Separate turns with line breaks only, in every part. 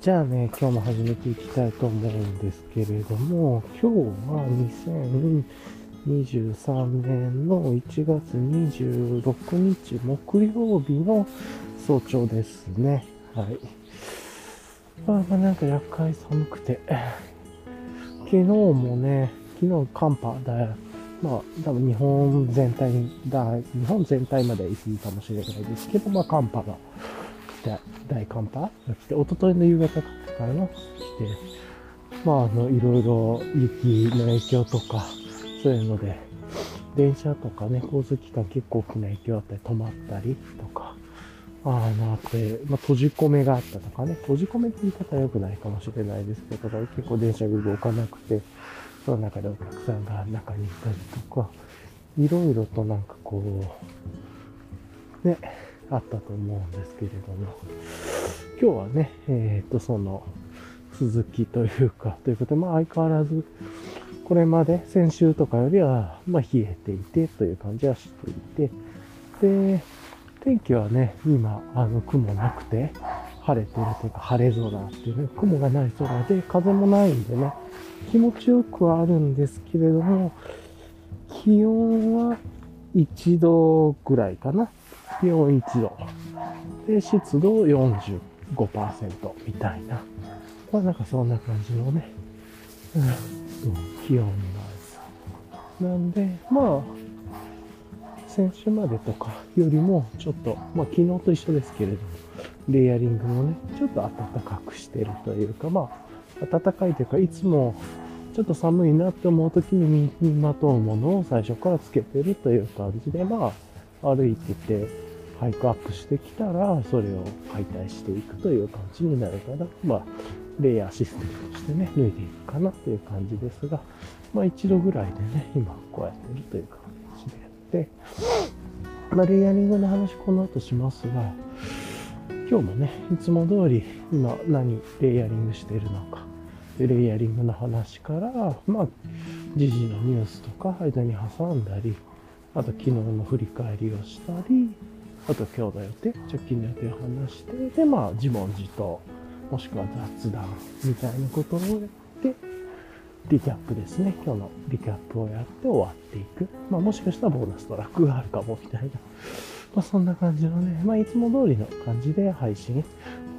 じゃあね、今日も始めていきたいと思うんですけれども、今日は2023年の1月26日木曜日の早朝ですね。はい。まあ、まあ、なんか厄介寒くて、昨日もね、昨日寒波だよ。まあ、多分日本全体だ、日本全体まで行きかもしれないですけど、まあ寒波が、大寒波が来て、一昨日の夕方からの来て、まああの、いろいろ雪の影響とか、そういうので、電車とかね、交通機関結構大きな影響あったり、止まったりとか、あの、あって、まあ、閉じ込めがあったとかね、閉じ込めって言い方は良くないかもしれないですけど、結構電車が動かなくて、その中でお客さんが中にいたりとか、いろいろとなんかこう、ね、あったと思うんですけれども、今日はね、えっ、と、その、続きというか、ということで、まあ相変わらず、これまで先週とかよりは、まあ冷えていてという感じはしていて、で、天気はね、今、あの、雲なくて、晴れてるというか、晴れ空っていうね、雲がない空で、風もないんでね、気持ちよくはあるんですけれども、気温は1度ぐらいかな。気温1度。で、湿度45%みたいな。まあなんかそんな感じのね、うん、気温なんです。なんで、まあ、先週までとかよりもちょっと、まあ昨日と一緒ですけれども、レイヤリングもね、ちょっと暖かくしてるというか、まあ、暖かいというか、いつもちょっと寒いなって思う時に身にまとうものを最初からつけてるという感じで、まあ、歩いてて、ハイクアップしてきたら、それを解体していくという感じになるから、まあ、レイヤーシステムとしてね、脱いでいくかなという感じですが、まあ一度ぐらいでね、今こうやってるという感じでやって、まあレイヤリングの話この後しますが、今日もね、いつも通り今何レイヤリングしてるのか、レイヤリングの話から、まあ、時事のニュースとか間に挟んだり、あと昨日の振り返りをしたり、あと今日の予定、直近の予定を話して、で、まあ自問自答、もしくは雑談みたいなことをやって、リキャップですね。今日のリキャップをやって終わっていく。まあもしかしたらボーナストラックがあるかもみたいな。まあそんな感じのね、まあいつも通りの感じで配信、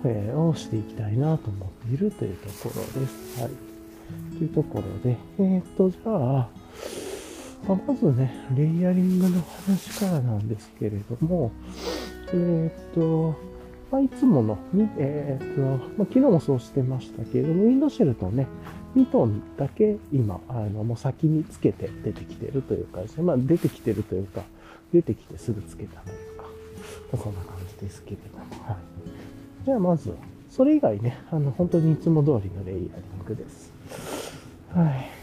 をしていきたいなと思っているというところです。はい。というところで、えー、っと、じゃあ、まあ、まずね、レイヤリングの話からなんですけれども、えー、っと、まあ、いつもの、えー、っと、まあ、昨日もそうしてましたけれども、ウィンドシェルとね、2トンだけ今、あの、もう先につけて出てきてるというかですね、まあ、出てきてるというか、出てきてすぐつけたというか、まあ、そんな感じですけれども、はい。じゃあまず、それ以外ね、あの、本当にいつも通りのレイヤリングです。はい。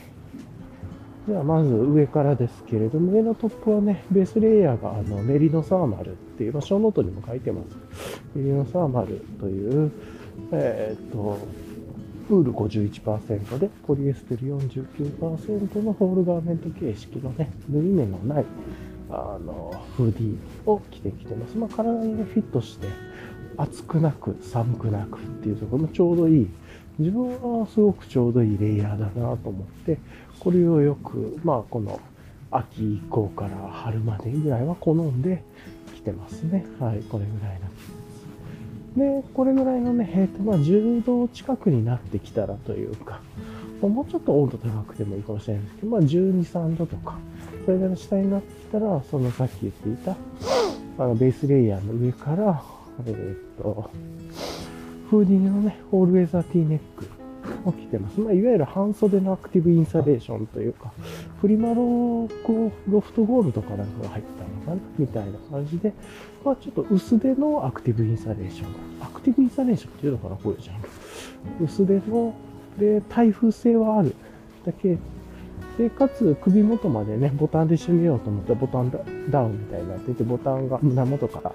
じゃあまず上からですけれども、上のトップはね、ベースレイヤーがあのメリノサーマルっていう、まあ、ショーノートにも書いてます。メリノサーマルという、えー、っと、ウール51%で、ポリエステル49%のホールガーメント形式のね、縫い目のない、あの、フーディーを着てきてます。まあ、体にね、フィットして、暑くなく寒くなくっていうところもちょうどいい。自分はすごくちょうどいいレイヤーだなと思って、これをよく、まあこの秋以降から春までぐらいは好んで着てますね。はい、これぐらいのです。で、これぐらいのね、えっ、と、まあ10度近くになってきたらというか、もうちょっと温度高くてもいいかもしれないですけど、まあ12、3度とか、それぐらいの下になってきたら、そのさっき言っていた、あのベースレイヤーの上から、えっ、と、フーディニのね、オールウェザーティーネックを着てます。まあ、いわゆる半袖のアクティブインサレーションというか、プリマロこうロフトゴールドかなんかが入ったのかなみたいな感じで、まあ、ちょっと薄手のアクティブインサレーション。アクティブインサレーションっていうのかなこれじゃん。薄手の、で、耐風性はある。だけで、かつ首元までね、ボタンで締めようと思ったらボタンダウンみたいになってて、ボタンが胸元から、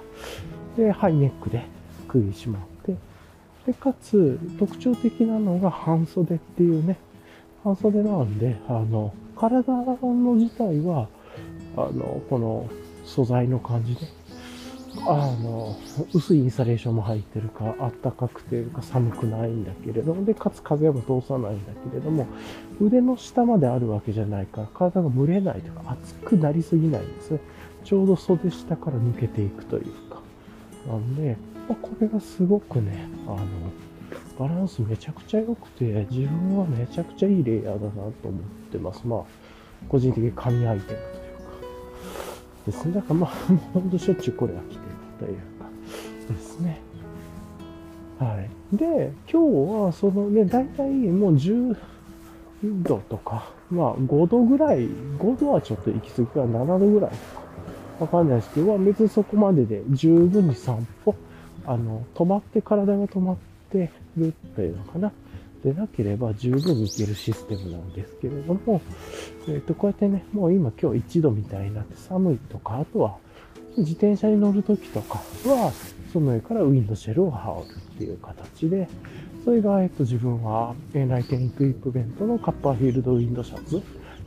で、ハイネックで首締まっ、で、かつ特徴的なのが半袖っていうね、半袖なんで、あの、体の自体は、あの、この素材の感じで、あの、薄いインスタレーションも入ってるか、あったかくてか寒くないんだけれども、で、かつ風も通さないんだけれども、腕の下まであるわけじゃないから、体が蒸れないとか、熱くなりすぎないんですね。ちょうど袖下から抜けていくというか。なんで、まあ、これがすごくね、あの、バランスめちゃくちゃ良くて、自分はめちゃくちゃいいレイヤーだなと思ってます。まあ、個人的に神アイテムというか。ですね。だからまあ、ほんとしょっちゅうこれは着てるというか、ですね。はい。で、今日はそのね、大体もう10度とか、まあ5度ぐらい、5度はちょっと行き過ぎから7度ぐらいとか、わかんないですけど、別にそこまでで十分に散歩、あの、止まって、体が止まってるというのかな。でなければ十分いけるシステムなんですけれども、えっ、ー、と、こうやってね、もう今今日1度みたいになって寒いとか、あとは自転車に乗るときとかは、その上からウィンドシェルを羽織るっていう形で、それが、えっと、自分は、エンライテンドエクイップメントのカッパーフィールドウィンドシャツ、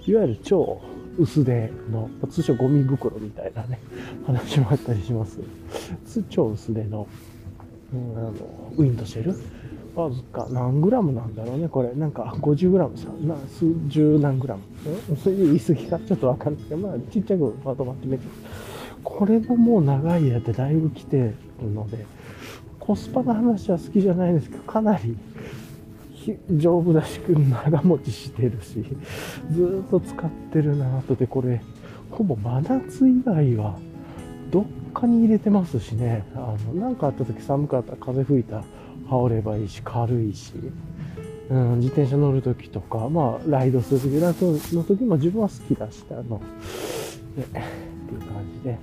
いわゆる超薄手の、通称ゴミ袋みたいなね、話もあったりします。超薄手の、うん、あの、ウィンドシェル？わずか何グラムなんだろうね、これ。なんか50グラムさ、な数十何グラム。それで言い過ぎか？ちょっとわかんないけど、まあちっちゃくまとまってみて。これももう長いやってだいぶ来てるので、コスパの話は好きじゃないんですけど、かなり丈夫だし、長持ちしてるし、ずっと使ってるなと。で、これ、ほぼ真夏以外は、どっかに入れてますしね、あの、なんかあった時寒かった風吹いた羽織ればいいし、軽いし、うん、自転車乗るときとか、まあ、ライドするとき、ライドのときも自分は好きだし、あの、ね、っていう感じで、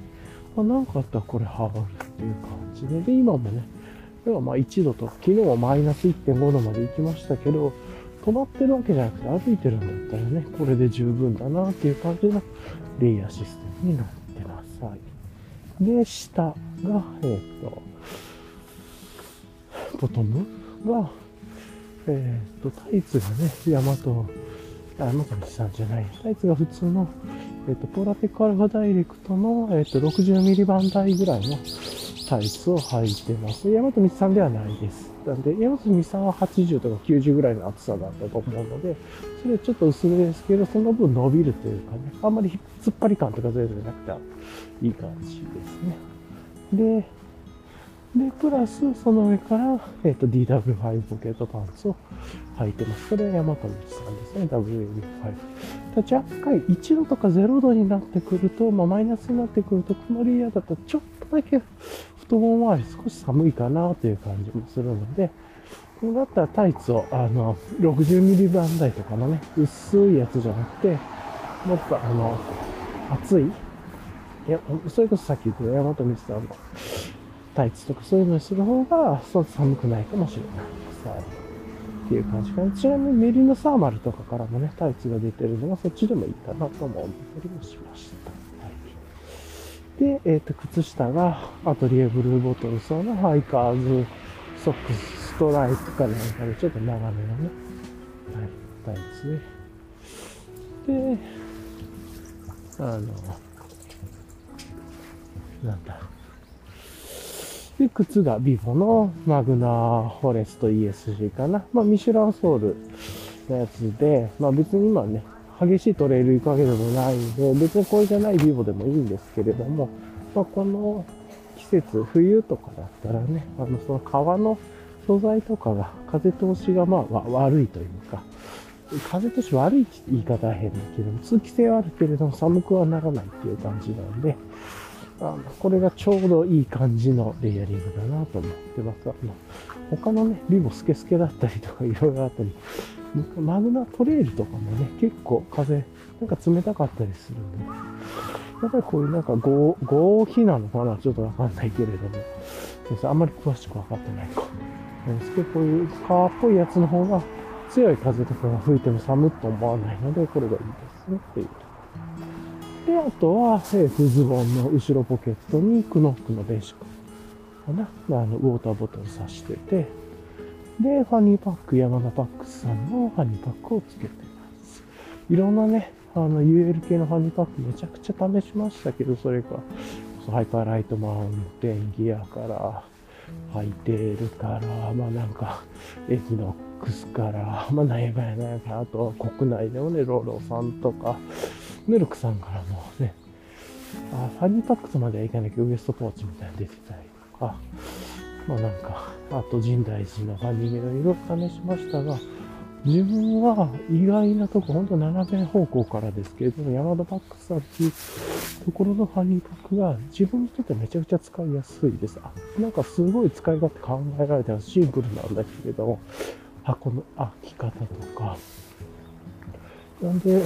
まあ、なんかあったらこれ羽織るっていう感じで、で、今もね、要はまあ1度と、昨日はマイナス1.5度まで行きましたけど、止まってるわけじゃなくて歩いてるんだったらね、これで十分だなっていう感じのレイヤーシステムになってます。はい。で、下が、えっ、と、ボトムが、えっ、と、タイツがね、ヤマト、あ、山上さんじゃない。タイツが普通の、えっ、と、ポラテックアルファダイレクトの、えっ、と、60ミリバン台ぐらいのタイツを履いてます。大和道さんではないです。なんで、大和道さんは80とか90ぐらいの厚さだったと思うので、それはちょっと薄めですけど、その分伸びるというかね、あんまり突っ張り感とか全然なくていい感じですね。で、で、プラス、その上から、えっ、ー、と、DW5 ポケットパンツを履いてます。これは山道さんですね、WAV5。た若干1度とか0度になってくると、まあ、マイナスになってくると、このレイヤーだとちょっとだけ太もも周り少し寒いかなという感じもするので、こうなったらタイツを、あの、60ミリバン台とかのね、薄いやつじゃなくて、もっとあの、厚い、いや、それこそさっき言った山本道さんのタイツとかそういうのにする方が、そう寒くないかもしれないです。はい。っていう感じかな。ちなみにメリノサーマルとかからもね、タイツが出てるのがそっちでもいいかなとも思ったりもしました。で、えっ、ー、と、靴下がアトリエブルーボトルソーのハイカーズソックスストライプかなんかでちょっと長めのね、はい、タイツで、で、あの、なんだ、で、靴がビボのマグナーフォレスト ESG かな。まあ、ミシュランソールのやつで、まあ別に今ね、激しいトレイル行くわけでもないんで、別にこれじゃないビボでもいいんですけれども、まあこの季節、冬とかだったらね、あの、その革の素材とかが風通しがまあ悪いというか、風通し悪いって言い方は変だけど、通気性はあるけれども寒くはならないっていう感じなんで、あのこれがちょうどいい感じのレイヤリングだなと思ってます。あの他のね、ビボスケスケだったりとかいろいろあったり、マグナトレイルとかもね、結構風、なんか冷たかったりするんで、やっぱりこういうなんか合皮なのかなちょっとわかんないけれども、先生あんまり詳しくわかってないか。ですけど、こういう革っぽいやつの方が強い風とかが吹いても寒っと思わないので、これがいいですねっていう。で、あとは、えー、ズボンの後ろポケットにクノックの電子かな。あの、ウォーターボトル挿してて、で、ファニーパック、山田パックスさんのファニーパックをつけてます。いろんなね、あの、UL 系のファニーパックめちゃくちゃ試しましたけど、それがハイパーライトマウンテンギアから、ハイテールから、まあなんか、エキノックスから、まあなんやかんやなんやかあと国内でもね、ローローさんとか、ヌルクさんからもね、あファニーパックスまではいかないけど、ウエストポーチみたいに出てたりとか、まあなんか、あと神大寺のファニーメのいろいろ試しましたが、自分は意外なとこ、ほんと斜め方向からですけれども、山田パックスさんっていうところのファニーパックが自分にとってめちゃくちゃ使いやすいです。あなんかすごい使い勝手考えられてます。シンプルなんだけれども、箱の開き方とか。なんで、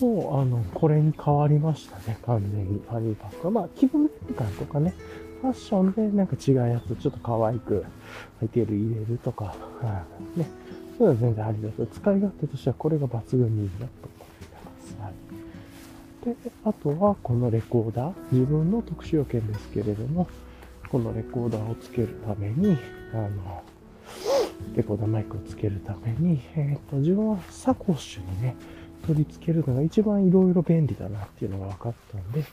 もう、あの、これに変わりましたね、完全にファニーパックは。まあ、気分転換とかね、ファッションでなんか違うやつ、ちょっと可愛く履いてる入れるとか、はいね、そういうのは全然ありだと。使い勝手としてはこれが抜群にいいなと思ってます。はい。で、あとはこのレコーダー、自分の特殊要件ですけれども、このレコーダーをつけるために、あの、レコーダーマイクをつけるために、えっ、と、自分はサコッシュにね、取り付けるのが一番いろいろ便利だなっていうのが分かったんで、サ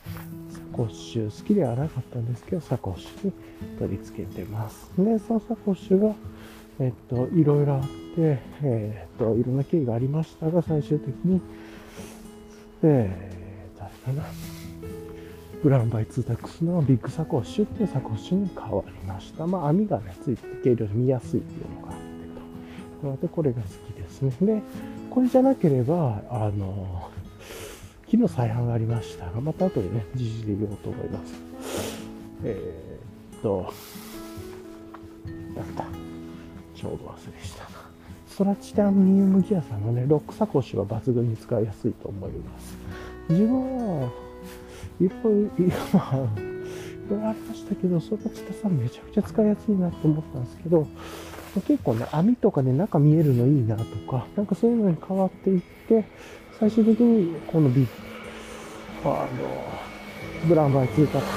コッシュ好きではなかったんですけど、サコッシュに取り付けてます。で、そのサコッシュが、えっと、いろいろあって、えっと、いろんな経緯がありましたが、最終的に、えー、誰かな？ブラウンバイツータックスのビッグサコッシュっていうサコッシュに変わりました。まあ、網がね、ついて軽量で見やすいっていうのがあってと。なので、これが好きですね。で、これじゃなければ、あの、昨日再販がありましたが、また後でね、時事で言おうと思います。えー、っと、なんだ、ちょっとど忘れしたな。ストラチタニウムギアさんのね、ロックサコッシュは抜群に使いやすいと思います。自分は、いろいろ、まあ、いろいろありましたけど、ストラチタさんめちゃくちゃ使いやすいなと思ったんですけど、結構ね、網とかね、中見えるのいいなとか、なんかそういうのに変わっていって、最終的にこのビあの、ブラウンバイツータックス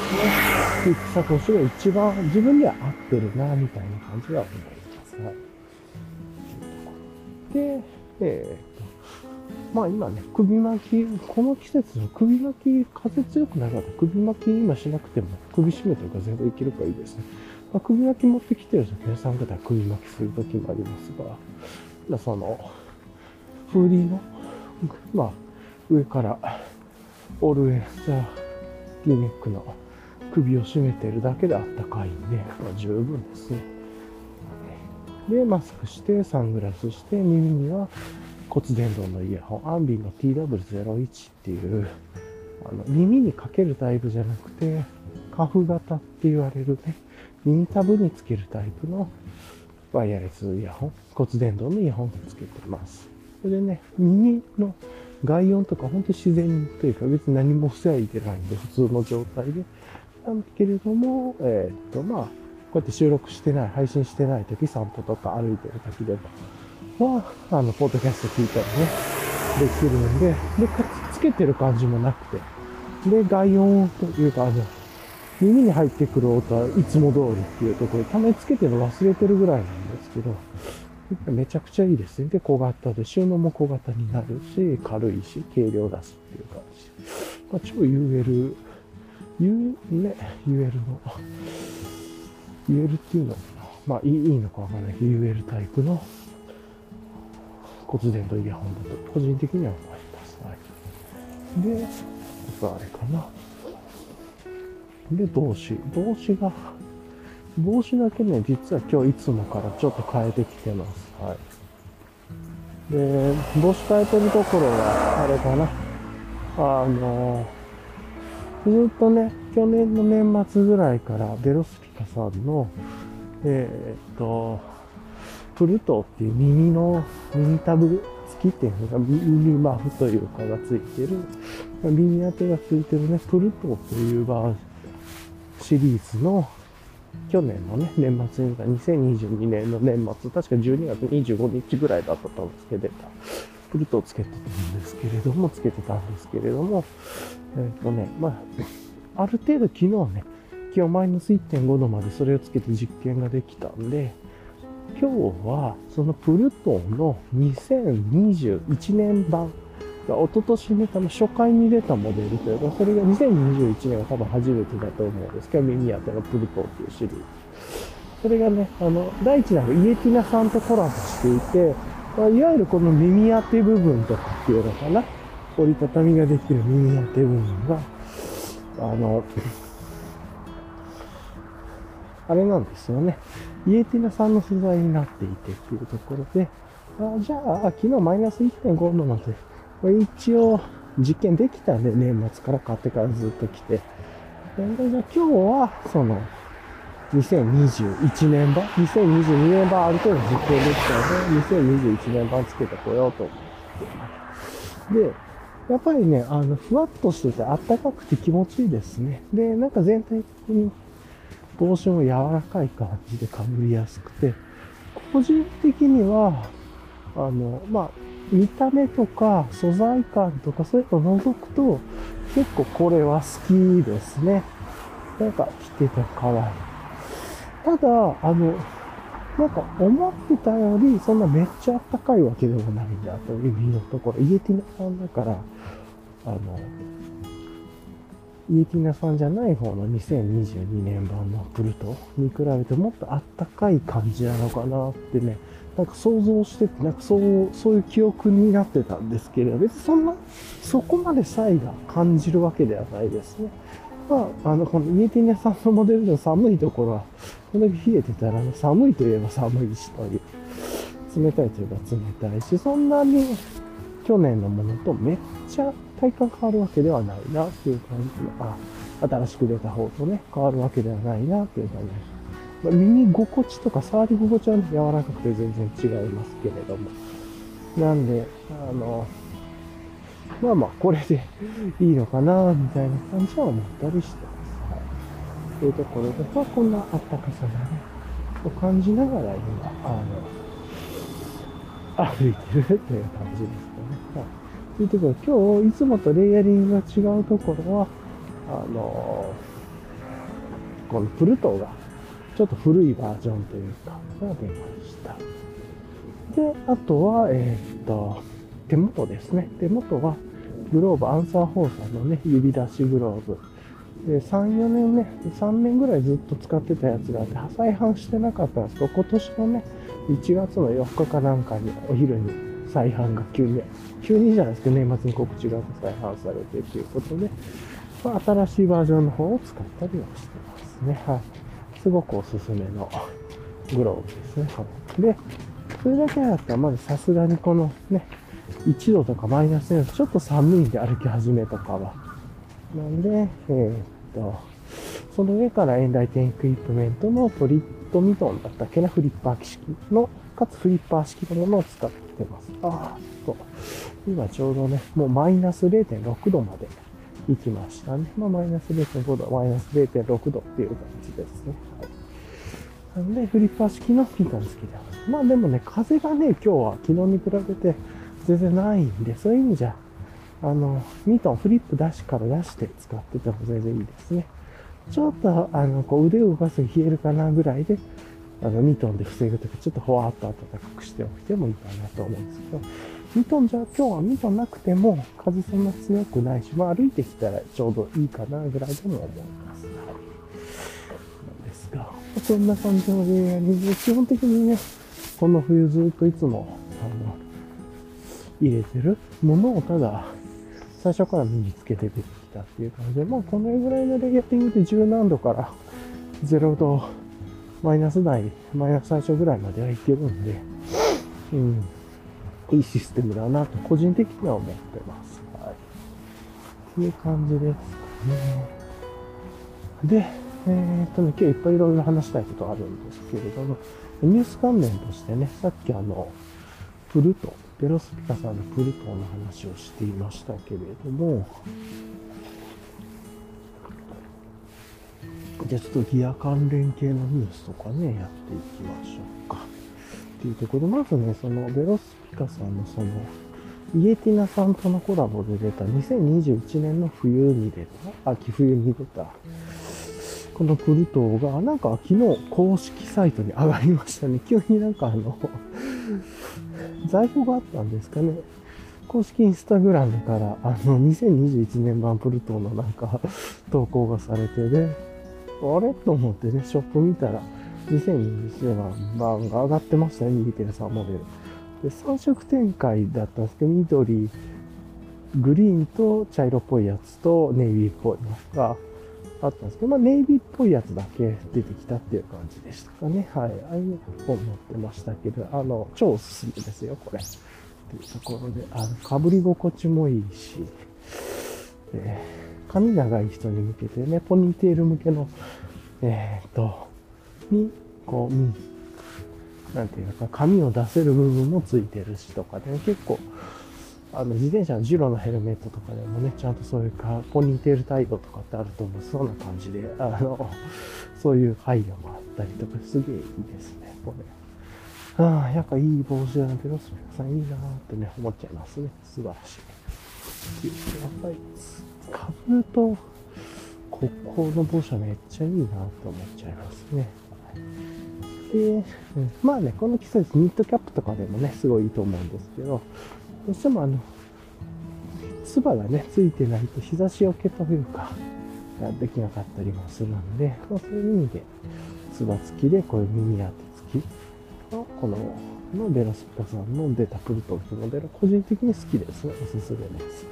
のビッグサコシが一番自分には合ってるな、みたいな感じは思います。はい。で、えー、まあ今ね、首巻き、この季節の首巻き、風強くなかった首巻き今しなくても首絞めてるか全然いけるからいいですね。まあ、首巻き持ってきてる時は参加では首巻きする時もありますが、まあ、その、フーディーの、まあ、上から、オールウェイザー、ティーネックの首を締めてるだけであったかいんで、まあ、十分ですね。で、マスクして、サングラスして、耳には骨伝導のイヤホン、アンビの TW01 っていう、あの耳にかけるタイプじゃなくて、カフ型って言われるね、耳たぶにつけるタイプのワイヤレスイヤホン、骨伝導のイヤホンをつけてます。それでね、耳の外音とか本当に自然というか別に何も防いでないんで普通の状態で。なんだけれども、えーっと、まあ、こうやって収録してない、配信してない時、散歩とか歩いてる時でも、は、あの、ポッドキャスト聞いたりね、できるんで、で、かつつけてる感じもなくて、で、外音というか、あの、耳に入ってくる音はいつも通りっていうところで、たまにつけてるの忘れてるぐらいなんですけど、めちゃくちゃいいですね。で、小型で、収納も小型になるし、軽いし、軽量だしっていう感じ。まあ、超 UL、U、ね、UL の、UL っていうのまあいいのかわかんないけど、UL タイプの骨伝導イヤホンだと、個人的には思います。はい。で、あとあれかな。で、帽子。帽子が、帽子だけね、実は今日いつもからちょっと変えてきてます。はい。で、帽子変えてるところは、あれかな。あの、ずっとね、去年の年末ぐらいから、ベロスピカさんの、えーっと、プルトーっていう耳の、耳タブ付きっていうのが、耳マフというかがついてる、耳当てがついてるね、プルトーというバーシリーズの、去年のね、年末に、2022年の年末、確か12月25日ぐらいだったと思うんですけど、プルトをつけてたんですけれども、つけてたんですけれども、えっ、とね、まあ、ある程度昨日ね、気温マイナス1.5度までそれをつけて実験ができたんで、今日はそのプルトンの2021年版が一昨年ね、多分初回に出たモデルというか、それが2021年が多分初めてだと思うんですけど、耳当てのプルトンっていうシリーズ。それがね、あの、第一弾がイエティナさんとコラボしていて、まあ、いわゆるこの耳当て部分とかっていうのかな。折りたたみができる耳当て部分が、あの、あれなんですよね。イエティナさんの素材になっていてっていうところで、あじゃあ、昨日マイナス1.5度まで、これ一応実験できたんで、年末から買ってからずっと来て。で、じゃあ今日は、その、2021年版 ?2022 年版ある程度実験できたので、2021年版つけてこようと思って。で、やっぱりね、あの、ふわっとしててあったかくて気持ちいいですね。で、なんか全体的に帽子も柔らかい感じで被りやすくて、個人的には、あの、まあ、見た目とか素材感とかそういうのを除くと、結構これは好きですね。なんか着てて可愛い。ただ、あの、なんか思ってたよりそんなめっちゃあったかいわけでもないんだというのところ、イエティナさんだから、あの、イエティナさんじゃない方の2022年版のプルトに比べてもっとあったかい感じなのかなってね、なんか想像してて、なんかそう、そういう記憶になってたんですけれど、別にそんな、そこまで差異が感じるわけではないですね。まあ、あの、このイエティネさんのモデルの寒いところは、これだけ冷えてたら、ね寒いといえば寒いしという、冷たいといえば冷たいし、そんなに去年のものとめっちゃ体感変わるわけではないなっていう感じ、あ、新しく出た方とね、変わるわけではないなっていう感じまあ、耳心地とか触り心地は、ね、柔らかくて全然違いますけれども。なんで、あの、まあまあ、これでいいのかな、みたいな感じは思ったりしてます。はい。というところで、まあ、こんなあったかさがね、を感じながら今、あの、歩いてるという感じです。いうところ今日、いつもとレイヤリングが違うところは、あの、このプルトーがちょっと古いバージョンというか、が出ました。で、あとは、えー、っと、手元ですね。手元は、グローブ、アンサー4さんのね、指出しグローブ。で、3、4年ね、3年ぐらいずっと使ってたやつがあって、再販してなかったんですけど、今年のね、1月の4日かなんかにお昼に再販が急に、急にじゃないですけど、年末に告知が再販されてということで、まあ、新しいバージョンの方を使ったりはしてますね。はい。すごくおすすめのグローブですね。はいで、それだけだったら、まずさすがにこのね、1度とかマイナス4度、ちょっと寒いんで歩き始めとかは。なんで、えー、っと、その上からエンライテンエクイプメントのトリットミトンだったっけな、フリッパー式の、かつフリッパー式のものを使ってます。ああ、そう。今ちょうどね、もうマイナス0.6度まで行きましたね。まあ、マイナス0.5度、マイナス0.6度っていう感じですね。はい。なんで、フリッパー式のピントンつけてます。まあでもね、風がね、今日は昨日に比べて全然ないんで、そういう意味じゃ、あの、ミトン、フリップ出しから出して使ってても全然いいですね。ちょっと、あの、こう腕を動かすと冷えるかなぐらいで、あの、ミトンで防ぐとき、ちょっとほわっと暖かくしておいてもいいかなと思うんですけど、ミトンじゃ、今日はミトンなくても、風そんな強くないし、まあ歩いてきたらちょうどいいかなぐらいでも思います。はい。なんですが、そんな感じのレイヤリング、基本的にね、この冬ずっといつも、あの、入れてるものをただ、最初から身につけて出てきたっていう感じで、まあこのぐらいのレイヤリングで10何度から0度マイナス台、マイナス最初ぐらいまではいけるんで、うん。いいシステムだなと、個人的には思ってます。はい。っていう感じですかね。で、えー、っとね、今日いっぱいいろいろ話したいことあるんですけれども、ニュース関連としてね、さっきあの、プルト、ベロスピカさんのプルトの話をしていましたけれども、じゃあちょっとギア関連系のニュースとかね、やっていきましょうか。っていうところで、まずね、そのベロスピカさんのその、イエティナさんとのコラボで出た2021年の冬に出た、秋冬に出た、このプルトーが、なんか昨日公式サイトに上がりましたね。急になんかあの在庫があったんですかね。公式インスタグラムから、あの、2021年版プルトーのなんか、投稿がされてね、あれ？と思ってね、ショップ見たら、2021年版が上がってましたね、右手さんモデル。で、3色展開だったんですけど、緑、グリーンと茶色っぽいやつとネイビーっぽいのがあったんですけど、まあ、ネイビーっぽいやつだけ出てきたっていう感じでしたかね。はい。ああいう本載ってましたけど、あの、超おすすめですよ、これ。っていうところで、あの、被り心地もいいし、えー髪長い人に向けてね、ポニーテール向けの、えーっと、に、こう、うんなんていうか、髪を出せる部分もついてるしとかで、ね、結構、あの、自転車のジロのヘルメットとかでもね、ちゃんとそういうか、ポニーテール対応とかってあると思う。そんな感じで、あの、そういう配慮もあったりとか、すげえいいですね、これ。ああ、やっぱいい帽子だな、ペロスペラさんいいなーってね、思っちゃいますね。素晴らしい。っていうやっぱり、かぶると、ここの帽子はめっちゃいいなと思っちゃいますね。で、まあね、この季節、ニットキャップとかでもね、すごいいいと思うんですけど、どうしてもあの、つばがね、ついてないと日差しよけというか、できなかったりもするんで、まあ、そういう意味で、つば付きでこういう耳当て付きの、この、のベロスピカさんの出たプルトンっていうモデル、個人的に好きですね。おすすめです。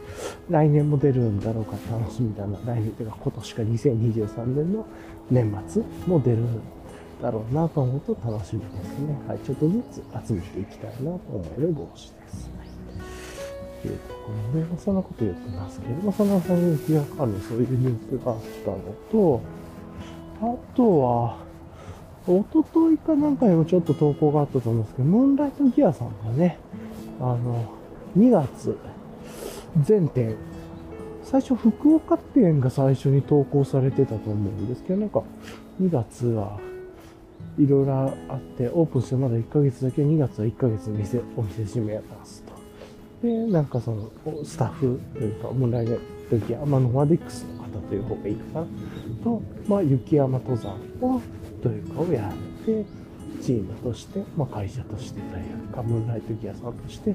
来年も出るんだろうか楽しみだな。来年というか今年か2023年の年末も出るんだろうなと思うと楽しみですね。はい、ちょっとずつ集めていきたいなと思える帽子です。というところで、まあそんなこと言ってますけれども、その反撃がかるそういうニュースがあったのと、あとは、一昨日かなんかにもちょっと投稿があったと思うんですけど、ムーンライトギアさんがね、あの、2月、全店、最初福岡店が最初に投稿されてたと思うんですけど、なんか2月はいろいろあって、オープンしてまだ1ヶ月だけ、2月は1ヶ月店、お店閉めますと。で、なんかその、スタッフというか、問題の時は、まあ、ノマディックス方という方がいいかな。と、まあ、雪山登山を、というかをやって、チームとして、まあ、会社としてというか、ムーンライトギアさんとして、い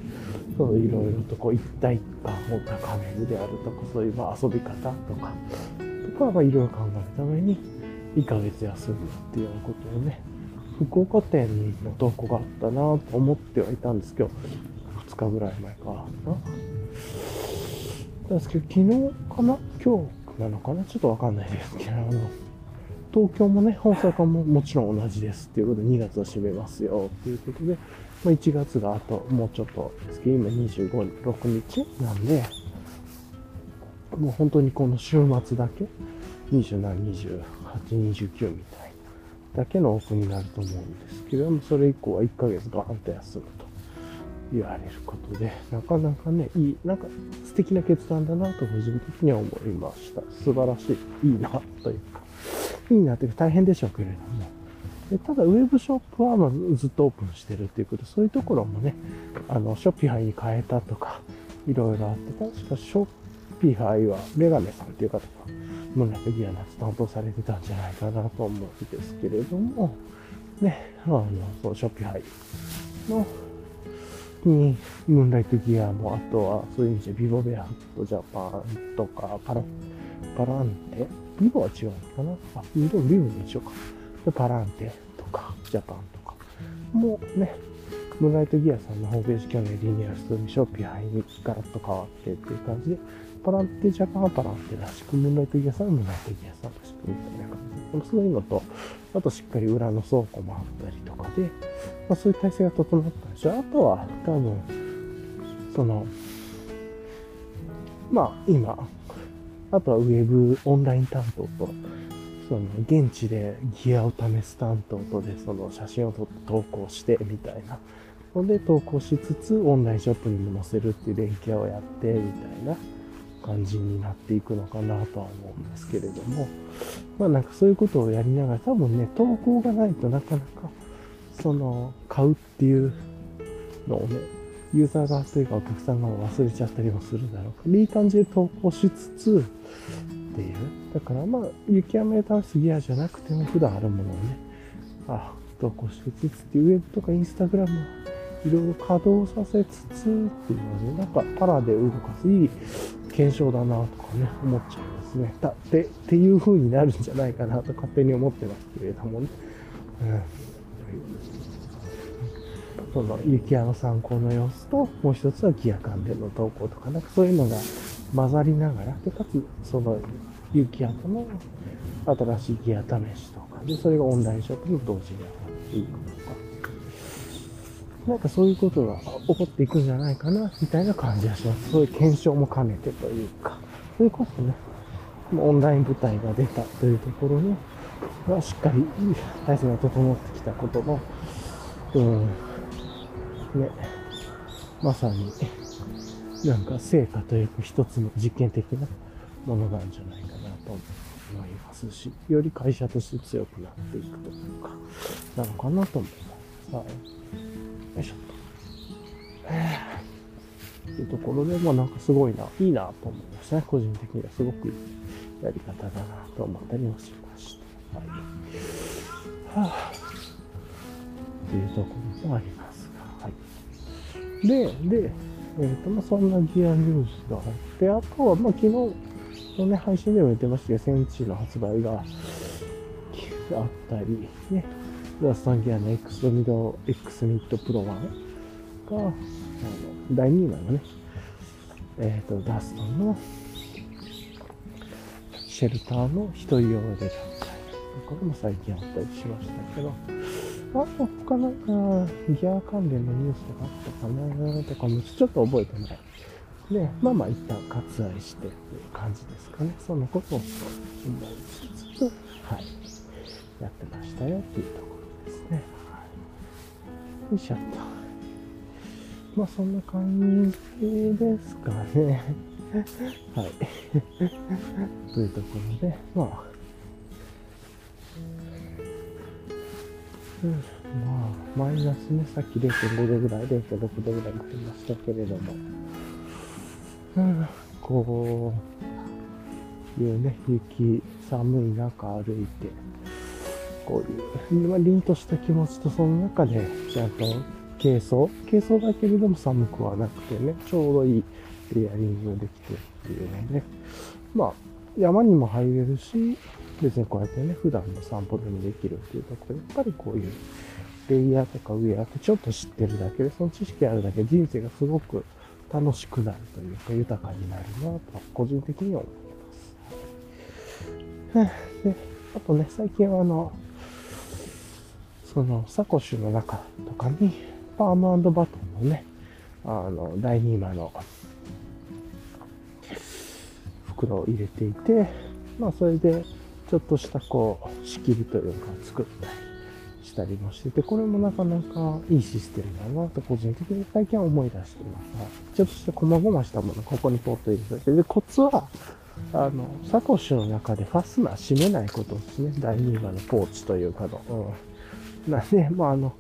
ろいろとこう一体感を高めるであるとか、そういうまあ遊び方とか、とか、いろいろ考えるために、1ヶ月休むっていうようなことをね、福岡店の投稿があったなと思ってはいたんですけど、2日ぐらい前かな。ですけど、昨日かな？今日なのかなちょっとわかんないですけど、あの、東京もね、大阪ももちろん同じですっていうことで2月は閉めますよっていうことで、まあ、1月があともうちょっとですけど、今25、6日なんで、もう本当にこの週末だけ、27、28、29みたいだけのオープンになると思うんですけども、それ以降は1ヶ月ガーンと休むと。言われることで、なかなかね、いい、なんか素敵な決断だなと個人的には思いました。素晴らしい、いいなというか、いいなというか大変でしょうけれども。でただ、ウェブショップはまあずっとオープンしてるっていうことで、そういうところもね、あの、ショッピファイに変えたとか、いろいろあって、確かショッピファイはメガネさんっていう方が、ムーンライトギアのやつ担当されてたんじゃないかなと思うんですけれども、ね、あの、そう、ショッピファイの、に、ムーンライトギアも、あとは、そういう意味じゃ、ビボベアフットジャパンとか、パラ、パランテ？ビボは違うのかな？あ、ビボ、ビボも一緒か。でパランテとか、ジャパンとか。もうね、ムーンライトギアさんのホームページ去年リニューアルするショッピハイにガラッと変わってっていう感じで、パランテジャパンパランテらしく、ムーンライトギアさんはムーンライトギアさんらしくみたいな感じで、そういうのと、あとしっかり裏の倉庫もあったりとかで、まあ、そういう体制が整ったんでしょ。あとは、多分、その、まあ、今、あとはウェブオンライン担当と、その、現地でギアを試す担当とで、その写真を撮って投稿して、みたいな。ので、投稿しつつ、オンラインショップにも載せるっていう連携をやって、みたいな感じになっていくのかなとは思うんですけれども、まあなんかそういうことをやりながら、多分ね、投稿がないとなかなか、その、買うっていうのをね、ユーザー側というかお客さん側が忘れちゃったりもするだろう。から、いい感じで投稿しつつ、っていう。だからまあ、雪山で試すギアじゃなくても普段あるものをね、あ、投稿しつつっていう。ウェブとかインスタグラムはいろいろ稼働させつつっていうので、なんかパラで動かすいい検証だなとかね、思っちゃいますね。だって、っていう風になるんじゃないかなと勝手に思ってますけれどもね。うんその雪屋の参考の様子と、もう一つはギア関連の投稿とか、なんかそういうのが混ざりながら、で、かつ、その雪屋との新しいギア試しとか、で、それがオンラインショップの同時に上がっていく、なんかそういうことが起こっていくんじゃないかな、みたいな感じがします。そういう検証も兼ねてというか、そういうことね、オンライン舞台が出たというところに、はしっかり体制が整ってきたことの、うん、ね、まさに、なんか成果というか一つの実験的なものなんじゃないかなと思いますし、より会社として強くなっていくというか、なのかなと思います。はい。よいしょっと。というところで、まあなんかすごいな、いいなと思いましたね。個人的にはすごくいいやり方だなと思ったりもしました。はい。はぁ、というところもありますが、はい。で、で、えっ、ー、と、まあ、そんなギアニュースがあって、あとは、まあ、昨日のね、配信でも言ってましたけど、センチの発売があったり、ね、ダスタンギアの X ミッド、X ミッドプロ1が、あの、第2位なのね、えっ、ー、と、ダストンのシェルターの一人用でだったり、これも最近あったりしましたけど、あと他なんか、ギア関連のニュースとかあったかなとかもちょっと覚えてない。で、まあまあ一旦割愛してっていう感じですかね。そのことを思いつつ、はい、やってましたよっていうところ。いしょっと。まあそんな感じですかね。はい。というところで、まあ、うん、まあ、マイナスね、さっき0.5度ぐらい、0.6度ぐらい言ってましたけれども、うん、こういうね、雪、寒い中歩いて、こういう、まあ、凛とした気持ちとその中で、ちゃんと軽装軽装だけれども寒くはなくてね、ちょうどいいレイヤリングができてっていうので、まあ、山にも入れるし、別にこうやってね、普段の散歩でもできるっていうところで、やっぱりこういうレイヤーとかウェアってちょっと知ってるだけで、その知識あるだけで人生がすごく楽しくなるというか、豊かになるなと、個人的には思います。で、あとね、最近はあの、そのサコッシュの中とかに、パームバトンのね、あの、第2マの袋を入れていて、まあそれで、ちょっとしたこう、仕切りというか作ったりしたりもしてて、これもなかなかいいシステムだなと個人的に最近は思い出しています。ちょっとした細々したものここにポッと入れてで、コツは、あの、サコッシュの中でファスナー閉めないことですね。第2番のポーチというかの。うん。なんで、まああの、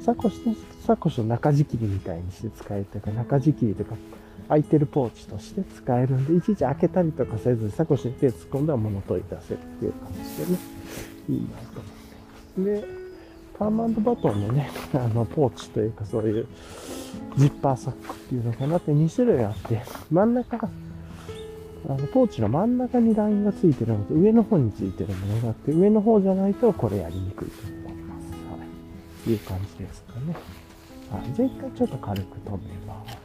サコッシュ、サコッシュの中仕切りみたいにして使えるというか、中仕切りとか、空いてるポーチとして使えるんで、いちいち開けたりとかせず、サコッシュに手突っ込んだら物取り出せるっていう感じでね、いいなと思って。で、パーマンドバトンのね、あの、ポーチというかそういうジッパーサックっていうのかなって2種類あって、真ん中、あの、ポーチの真ん中にラインがついてるのと、上の方についてるものがあって、上の方じゃないとこれやりにくいと。いう感じですかね。はい。じゃあ一回ちょっと軽く止めます。